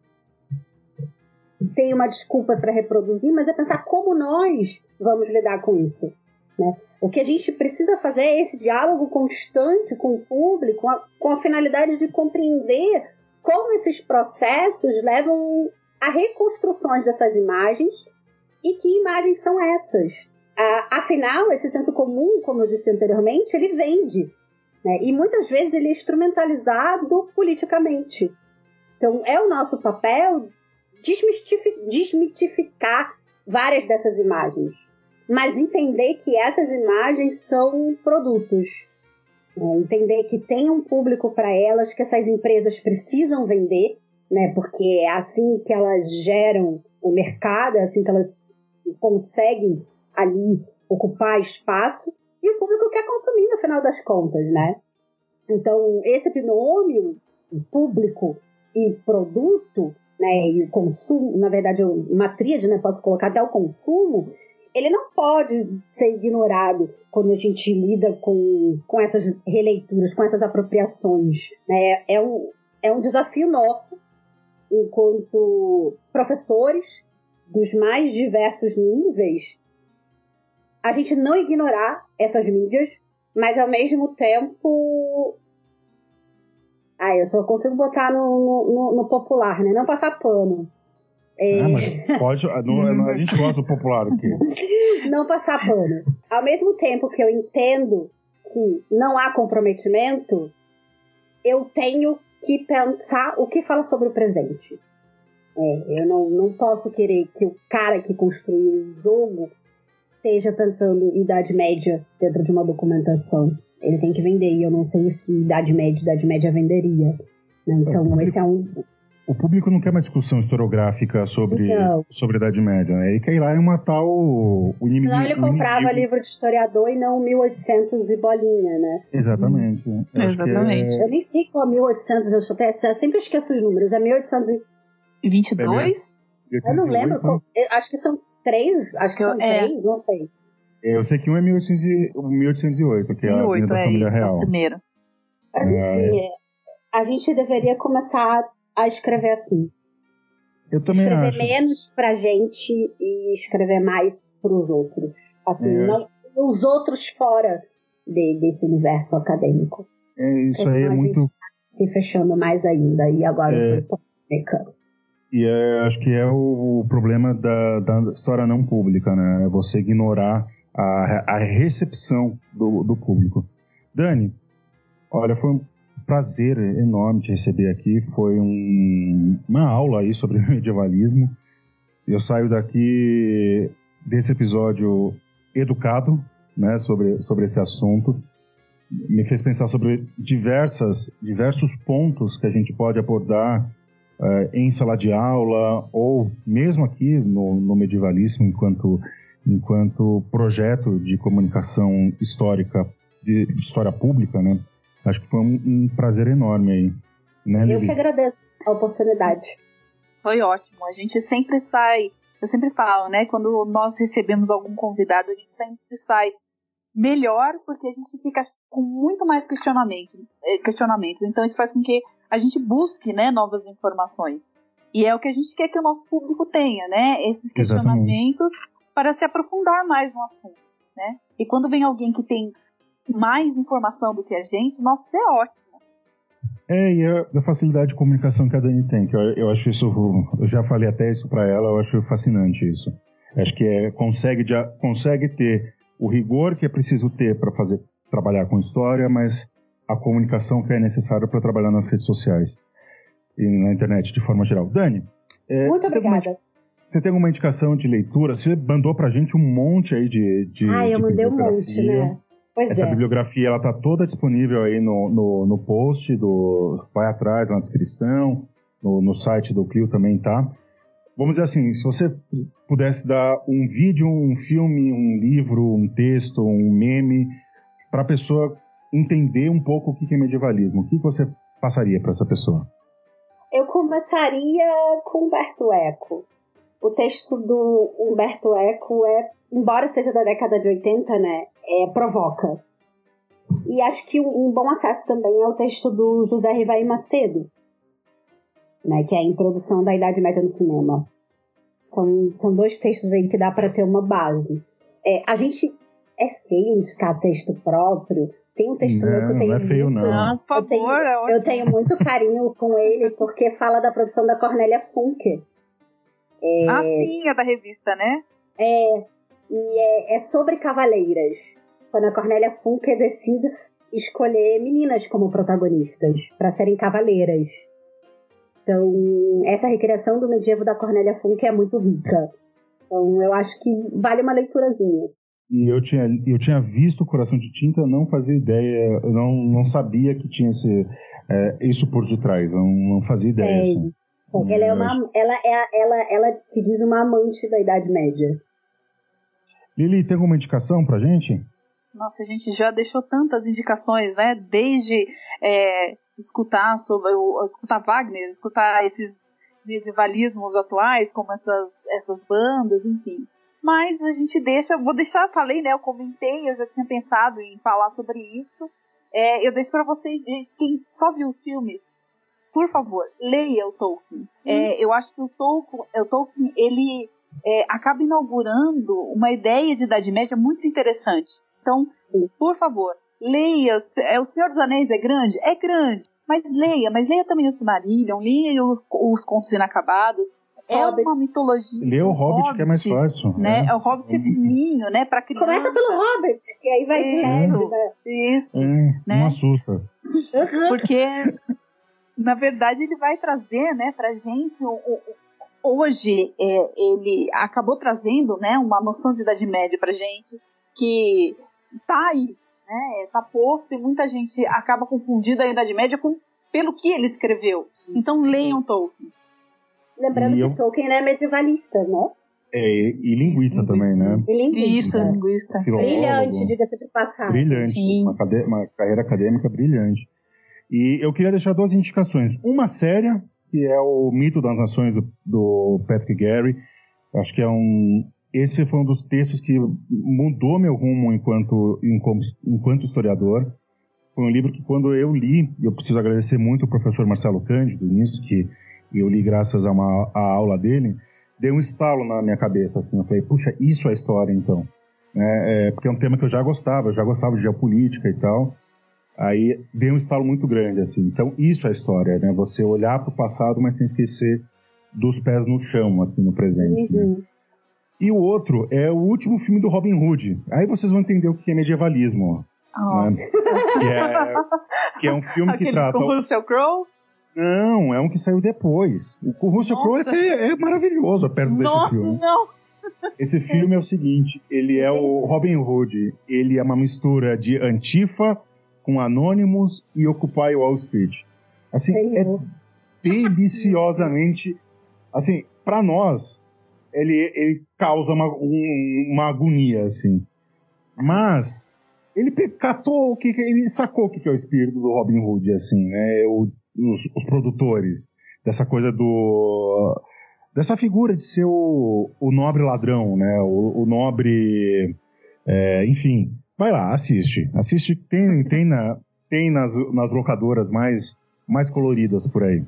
têm uma desculpa para reproduzir, mas é pensar como nós vamos lidar com isso. Né? O que a gente precisa fazer é esse diálogo constante com o público, com a, com a finalidade de compreender como esses processos levam a reconstruções dessas imagens e que imagens são essas. Uh, afinal, esse senso comum, como eu disse anteriormente, ele vende. Né? E muitas vezes ele é instrumentalizado politicamente. Então, é o nosso papel desmitificar várias dessas imagens, mas entender que essas imagens são produtos. Né? Entender que tem um público para elas, que essas empresas precisam vender, né? porque é assim que elas geram o mercado, é assim que elas conseguem ali ocupar espaço e o público quer consumir no final das contas, né? Então, esse binômio público e produto, né, e consumo, na verdade, uma tríade, né, posso colocar até o consumo, ele não pode ser ignorado quando a gente lida com, com essas releituras, com essas apropriações. Né? É, um, é um desafio nosso, enquanto professores dos mais diversos níveis, a gente não ignorar essas mídias, mas ao mesmo tempo. Ah, eu só consigo botar no, no, no popular, né? Não passar pano. É... Ah, mas pode, não, a gente gosta do popular aqui. Não passar pano. Ao mesmo tempo que eu entendo que não há comprometimento, eu tenho que pensar o que fala sobre o presente. É, eu não, não posso querer que o cara que construiu um jogo esteja pensando em Idade Média dentro de uma documentação. Ele tem que vender, e eu não sei se Idade Média, Idade Média venderia. Né? Então, esse é um. O público não quer uma discussão historiográfica sobre, sobre Idade Média, né? Ele quer ir lá e matar o, o inimigo. Senão ele comprava inimigo. livro de historiador e não 1800 e bolinha, né? Exatamente. Hum. Exatamente. É... Eu nem sei qual é 1800, eu até, sempre esqueço os números. É 1822? É eu não lembro. Qual, eu acho que são três, acho que são é. três, não sei. Eu sei que um é 1808, que é a vinda da é família isso, real. primeiro. Mas é. enfim, é, a gente deveria começar a escrever assim. Eu também escrever acho. menos pra gente e escrever mais pros outros. Assim, é. não os outros fora de, desse universo acadêmico. É, isso aí é muito. Tá se fechando mais ainda. E agora é. foi polêmica. E é, acho que é o, o problema da, da, história não pública, né? É você ignorar a, a recepção do, do público. Dani, olha, foi um prazer enorme te receber aqui. Foi um, uma aula aí sobre medievalismo. Eu saio daqui desse episódio educado, né, sobre, sobre esse assunto. Me fez pensar sobre diversas, diversos pontos que a gente pode abordar uh, em sala de aula ou mesmo aqui no, no medievalismo enquanto enquanto projeto de comunicação histórica de, de história pública, né? Acho que foi um, um prazer enorme aí. Né, Eu que agradeço a oportunidade. Foi ótimo. A gente sempre sai, eu sempre falo, né? Quando nós recebemos algum convidado, a gente sempre sai melhor porque a gente fica com muito mais questionamento, eh, questionamentos. Então isso faz com que a gente busque, né, novas informações. E é o que a gente quer que o nosso público tenha, né? Esses questionamentos Exatamente. para se aprofundar mais no assunto, né? E quando vem alguém que tem mais informação do que a gente, nossa, isso é ótimo. É, e a, a, facilidade de comunicação que a Dani tem, que eu, eu acho isso, eu já falei até isso para ela, eu acho fascinante isso. Acho que é, consegue, já, consegue ter o rigor que é preciso ter para fazer trabalhar com história, mas a comunicação que é necessária para trabalhar nas redes sociais e na internet de forma geral. Dani, é, muito você obrigada. Tem uma, você tem alguma indicação de leitura? Você mandou pra gente um monte aí de. de ah, eu de mandei um monte, né? Pois Essa é. bibliografia ela tá toda disponível aí no, no, no post do. Vai atrás na descrição, no, no site do Clio também tá. Vamos dizer assim, se você pudesse dar um vídeo, um filme, um livro, um texto, um meme, para a pessoa entender um pouco o que é medievalismo, o que você passaria para essa pessoa? Eu começaria com Humberto Eco. O texto do Humberto Eco é embora seja da década de 80, né, é, provoca. E acho que um, bom acesso também é o texto do José Rivaí Macedo, né, que é a introdução da Idade Média no cinema. São, são dois textos aí que dá para ter uma base. É, a gente é feio indicar texto próprio. Tem um texto não, meu que eu tenho não é feio, muito, não. eu, tenho, é eu tenho muito carinho com ele porque fala da produção da Cornélia Funke. É, ah, sim, é da revista, né? É, e é, é sobre cavaleiras. Quando a Cornélia Funke decide escolher meninas como protagonistas para serem cavaleiras. Então, essa recriação do medievo da Cornélia Funke é muito rica. Então, eu acho que vale uma leiturazinha. E eu tinha, eu tinha visto o Coração de Tinta, não fazia ideia, eu não, não sabia que tinha esse, é, isso por detrás, não, não fazia ideia. É, assim. É ela, é uma, ela, é, ela, ela se diz uma amante da Idade Média. Lili, tem alguma indicação pra gente? Nossa, a gente já deixou tantas indicações, né? Desde é, escutar sobre escutar Wagner, escutar esses medievalismos atuais, como essas, essas bandas, enfim. Mas a gente deixa, vou deixar, falei, né? Eu comentei, eu já tinha pensado em falar sobre isso. É, eu deixo para vocês, gente, quem só viu os filmes, por favor, leia o Tolkien. É, eu acho que o Tolkien, o Tolkien ele é, acaba inaugurando uma ideia de Idade Média muito interessante. Então, Sim. por favor, leia. É, o Senhor dos Anéis é grande? É grande. Mas leia, mas leia também o Silmarillion, leia os, os Contos Inacabados. É Hobbit. uma mitologia. Lê o Hobbit, Hobbit, que é mais fácil. Né? É, é o Hobbit é fininho, né? Pra criança. Começa pelo Hobbit, que aí vai de leve, né? Isso. É, né? Não assusta. Porque, na verdade, ele vai trazer, né, pra gente o, o, hoje é, ele acabou trazendo né, uma noção de Idade Média para gente que tá aí, né, tá posto e muita gente acaba confundindo a Idade Média com pelo que ele escreveu. Então leiam Tolkien. Lembrando e que eu... Tolkien é medievalista, né? É, e linguista, linguista. também, né? E linguista. Isso, linguista. Filólogo, brilhante, diga-se de passagem. Brilhante, uma, uma carreira acadêmica brilhante. E eu queria deixar duas indicações. Uma séria, que é o Mito das Nações do, Patrick Gary. Acho que é um. Esse foi um dos textos que mudou meu rumo enquanto, enquanto historiador. Foi um livro que, quando eu li, eu preciso agradecer muito o professor Marcelo Cândido nisso, que eu li graças a uma a aula dele, deu um estalo na minha cabeça. Assim, eu falei, puxa, isso é história então. É, é, porque é um tema que eu já gostava, eu já gostava de geopolítica e tal. Aí deu um estalo muito grande, assim. Então, isso é a história, né? Você olhar para o passado, mas sem esquecer dos pés no chão aqui no presente. Né? Uhum. Né? E o outro é o último filme do Robin Hood. Aí vocês vão entender o que é medievalismo. Né? Que, é, que, é, um filme Aquele que trata. Com o Russell Crowe? Não, é um que saiu depois. O Russell Crowe é, é maravilhoso perto Nossa, desse filme. não. Esse filme é o seguinte, ele é o Robin Hood, ele é uma mistura de Antifa com Anonymous e Occupy Wall Street. Assim, é Senhor. deliciosamente, assim, pra nós, ele, ele causa uma, um- uma agonia, assim. Mas ele catou o que, ele sacou o que, que é o espírito do Robin Hood, assim, né? O- os, os produtores dessa coisa do dessa figura de ser o, o nobre ladrão, né? O, o nobre, é, enfim, vai lá, assiste, assiste, tem tem na tem nas, nas locadoras mais mais coloridas por aí.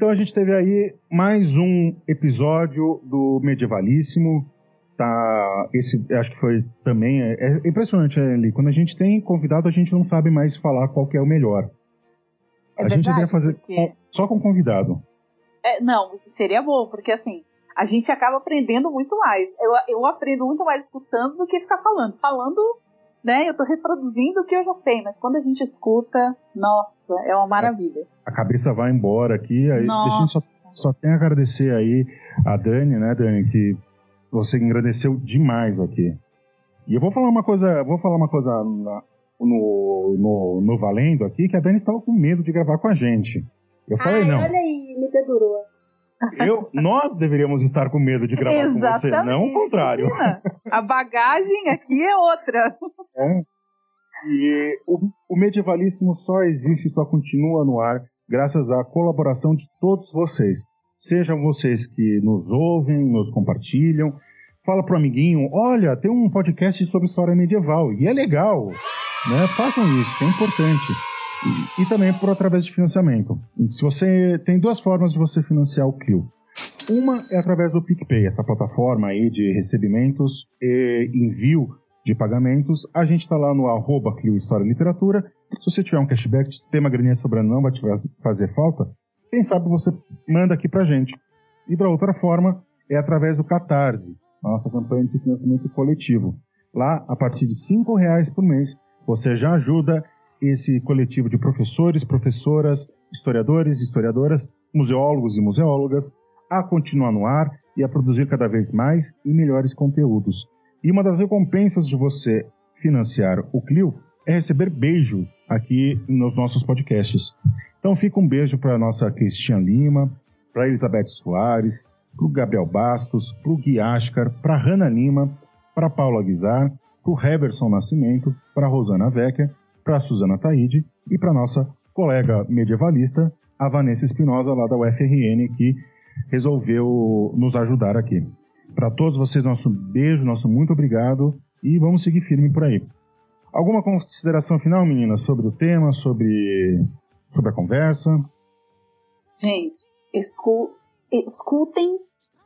Então a gente teve aí mais um episódio do Medievalíssimo. Tá, esse acho que foi também é, é impressionante ali. Quando a gente tem convidado, a gente não sabe mais falar qual que é o melhor. É a gente verdade, deveria fazer porque- com- só com convidado. É, não, seria bom, porque assim, a gente acaba aprendendo muito mais. Eu, eu aprendo muito mais escutando do que ficar falando. Falando, né, eu tô reproduzindo o que eu já sei, mas quando a gente escuta, nossa, é uma maravilha. A cabeça vai embora aqui. Aí, Nossa. a gente só, só tem a agradecer aí a Dani, né, Dani, que você agradeceu demais aqui. E eu vou falar uma coisa, vou falar uma coisa na- no, no, no Valendo aqui, que a Dani estava com medo de gravar com a gente. Eu falei, Ai, não. olha aí, me dedurou. Eu, nós deveríamos estar com medo de gravar com você, não o contrário. Imagina, A bagagem aqui é outra. É. E o, o Medievalíssimo só existe e só continua no ar graças à colaboração de todos vocês. Sejam vocês que nos ouvem, nos compartilham. Fala pro amiguinho, olha, tem um podcast sobre história medieval e é legal. Né? Façam isso, que é importante. E, e também por através de financiamento. Se você tem duas formas de você financiar o CRIO. Uma é através do PicPay, essa plataforma aí de recebimentos e envio de pagamentos. A gente está lá no arroba Clio História Literatura. Se você tiver um cashback, tem uma graninha sobrando, não vai te faz- fazer falta, quem sabe você manda aqui pra gente. E da outra forma é através do Catarse, a nossa campanha de financiamento coletivo. Lá, a partir de R$ reais por mês, você já ajuda esse coletivo de professores, professoras, historiadores, historiadoras, museólogos e museólogas a continuar no ar e a produzir cada vez mais e melhores conteúdos. E uma das recompensas de você financiar o Clio é receber beijo aqui nos nossos podcasts. Então fica um beijo para a nossa Cristian Lima, para Elizabeth Soares, para o Gabriel Bastos, para o Gui Ascar, para Hanna Lima, para Paula Guizar, para o Heverson Nascimento, para Rosana Vecchia, para a Suzana Taide e para nossa colega medievalista, a Vanessa Espinosa, lá da UFRN, que resolveu nos ajudar aqui. Para todos vocês, nosso beijo, nosso muito obrigado e vamos seguir firme por aí. Alguma consideração final, meninas, sobre o tema, sobre, sobre a conversa? Gente, escu- escutem,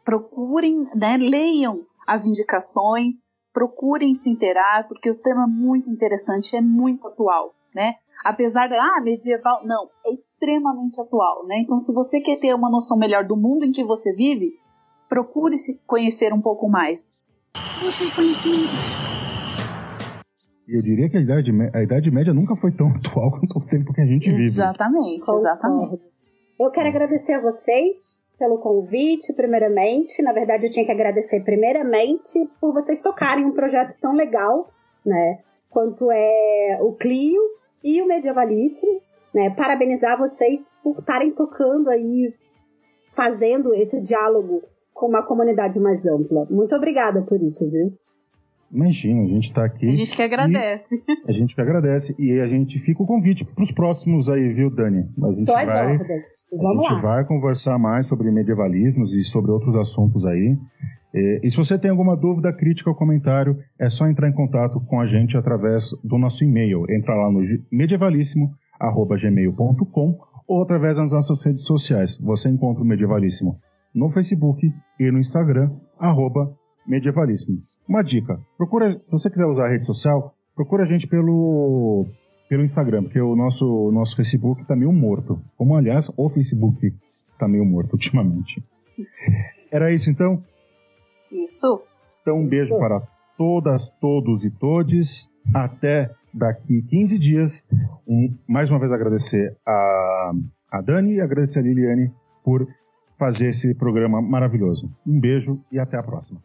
procurem, né, leiam as indicações, procurem se inteirar, porque o tema é muito interessante, é muito atual, né? Apesar de, ah, medieval, não, é extremamente atual, né? Então, se você quer ter uma noção melhor do mundo em que você vive, procure se conhecer um pouco mais. Busque conhecimento. E eu diria que a idade, a idade média nunca foi tão atual quanto o tempo que a gente vive. Exatamente, exatamente. Eu quero agradecer a vocês pelo convite, primeiramente. Na verdade, eu tinha que agradecer primeiramente por vocês tocarem um projeto tão legal, né? Quanto é o Clio e o Medievalíssimo, né? Parabenizar vocês por estarem tocando aí, fazendo esse diálogo com uma comunidade mais ampla. Muito obrigada por isso, viu? Imagina, a gente tá aqui. A gente que agradece. A gente que agradece. E a gente fica o convite pros próximos aí, viu, Dani? A gente Tô às vai. A gente lá. vai conversar mais sobre medievalismos e sobre outros assuntos aí. É, E se você tem alguma dúvida, crítica ou comentário, é só entrar em contato com a gente através do nosso e-mail. Entra lá no medievalíssimo.gmail.com ou através das nossas redes sociais. Você encontra o Medievalíssimo no Facebook e no Instagram, arroba Medievalíssimo. Uma dica, procura, se você quiser usar a rede social, procura a gente pelo, pelo Instagram, porque o nosso, nosso Facebook está meio morto. Como, aliás, o Facebook está meio morto ultimamente. Era isso, então? Isso. Então, um beijo para todas, todos e todes. Até daqui 15 dias. Um, mais uma vez agradecer a, a Dani e agradecer a Liliane por fazer esse programa maravilhoso. Um beijo e até a próxima.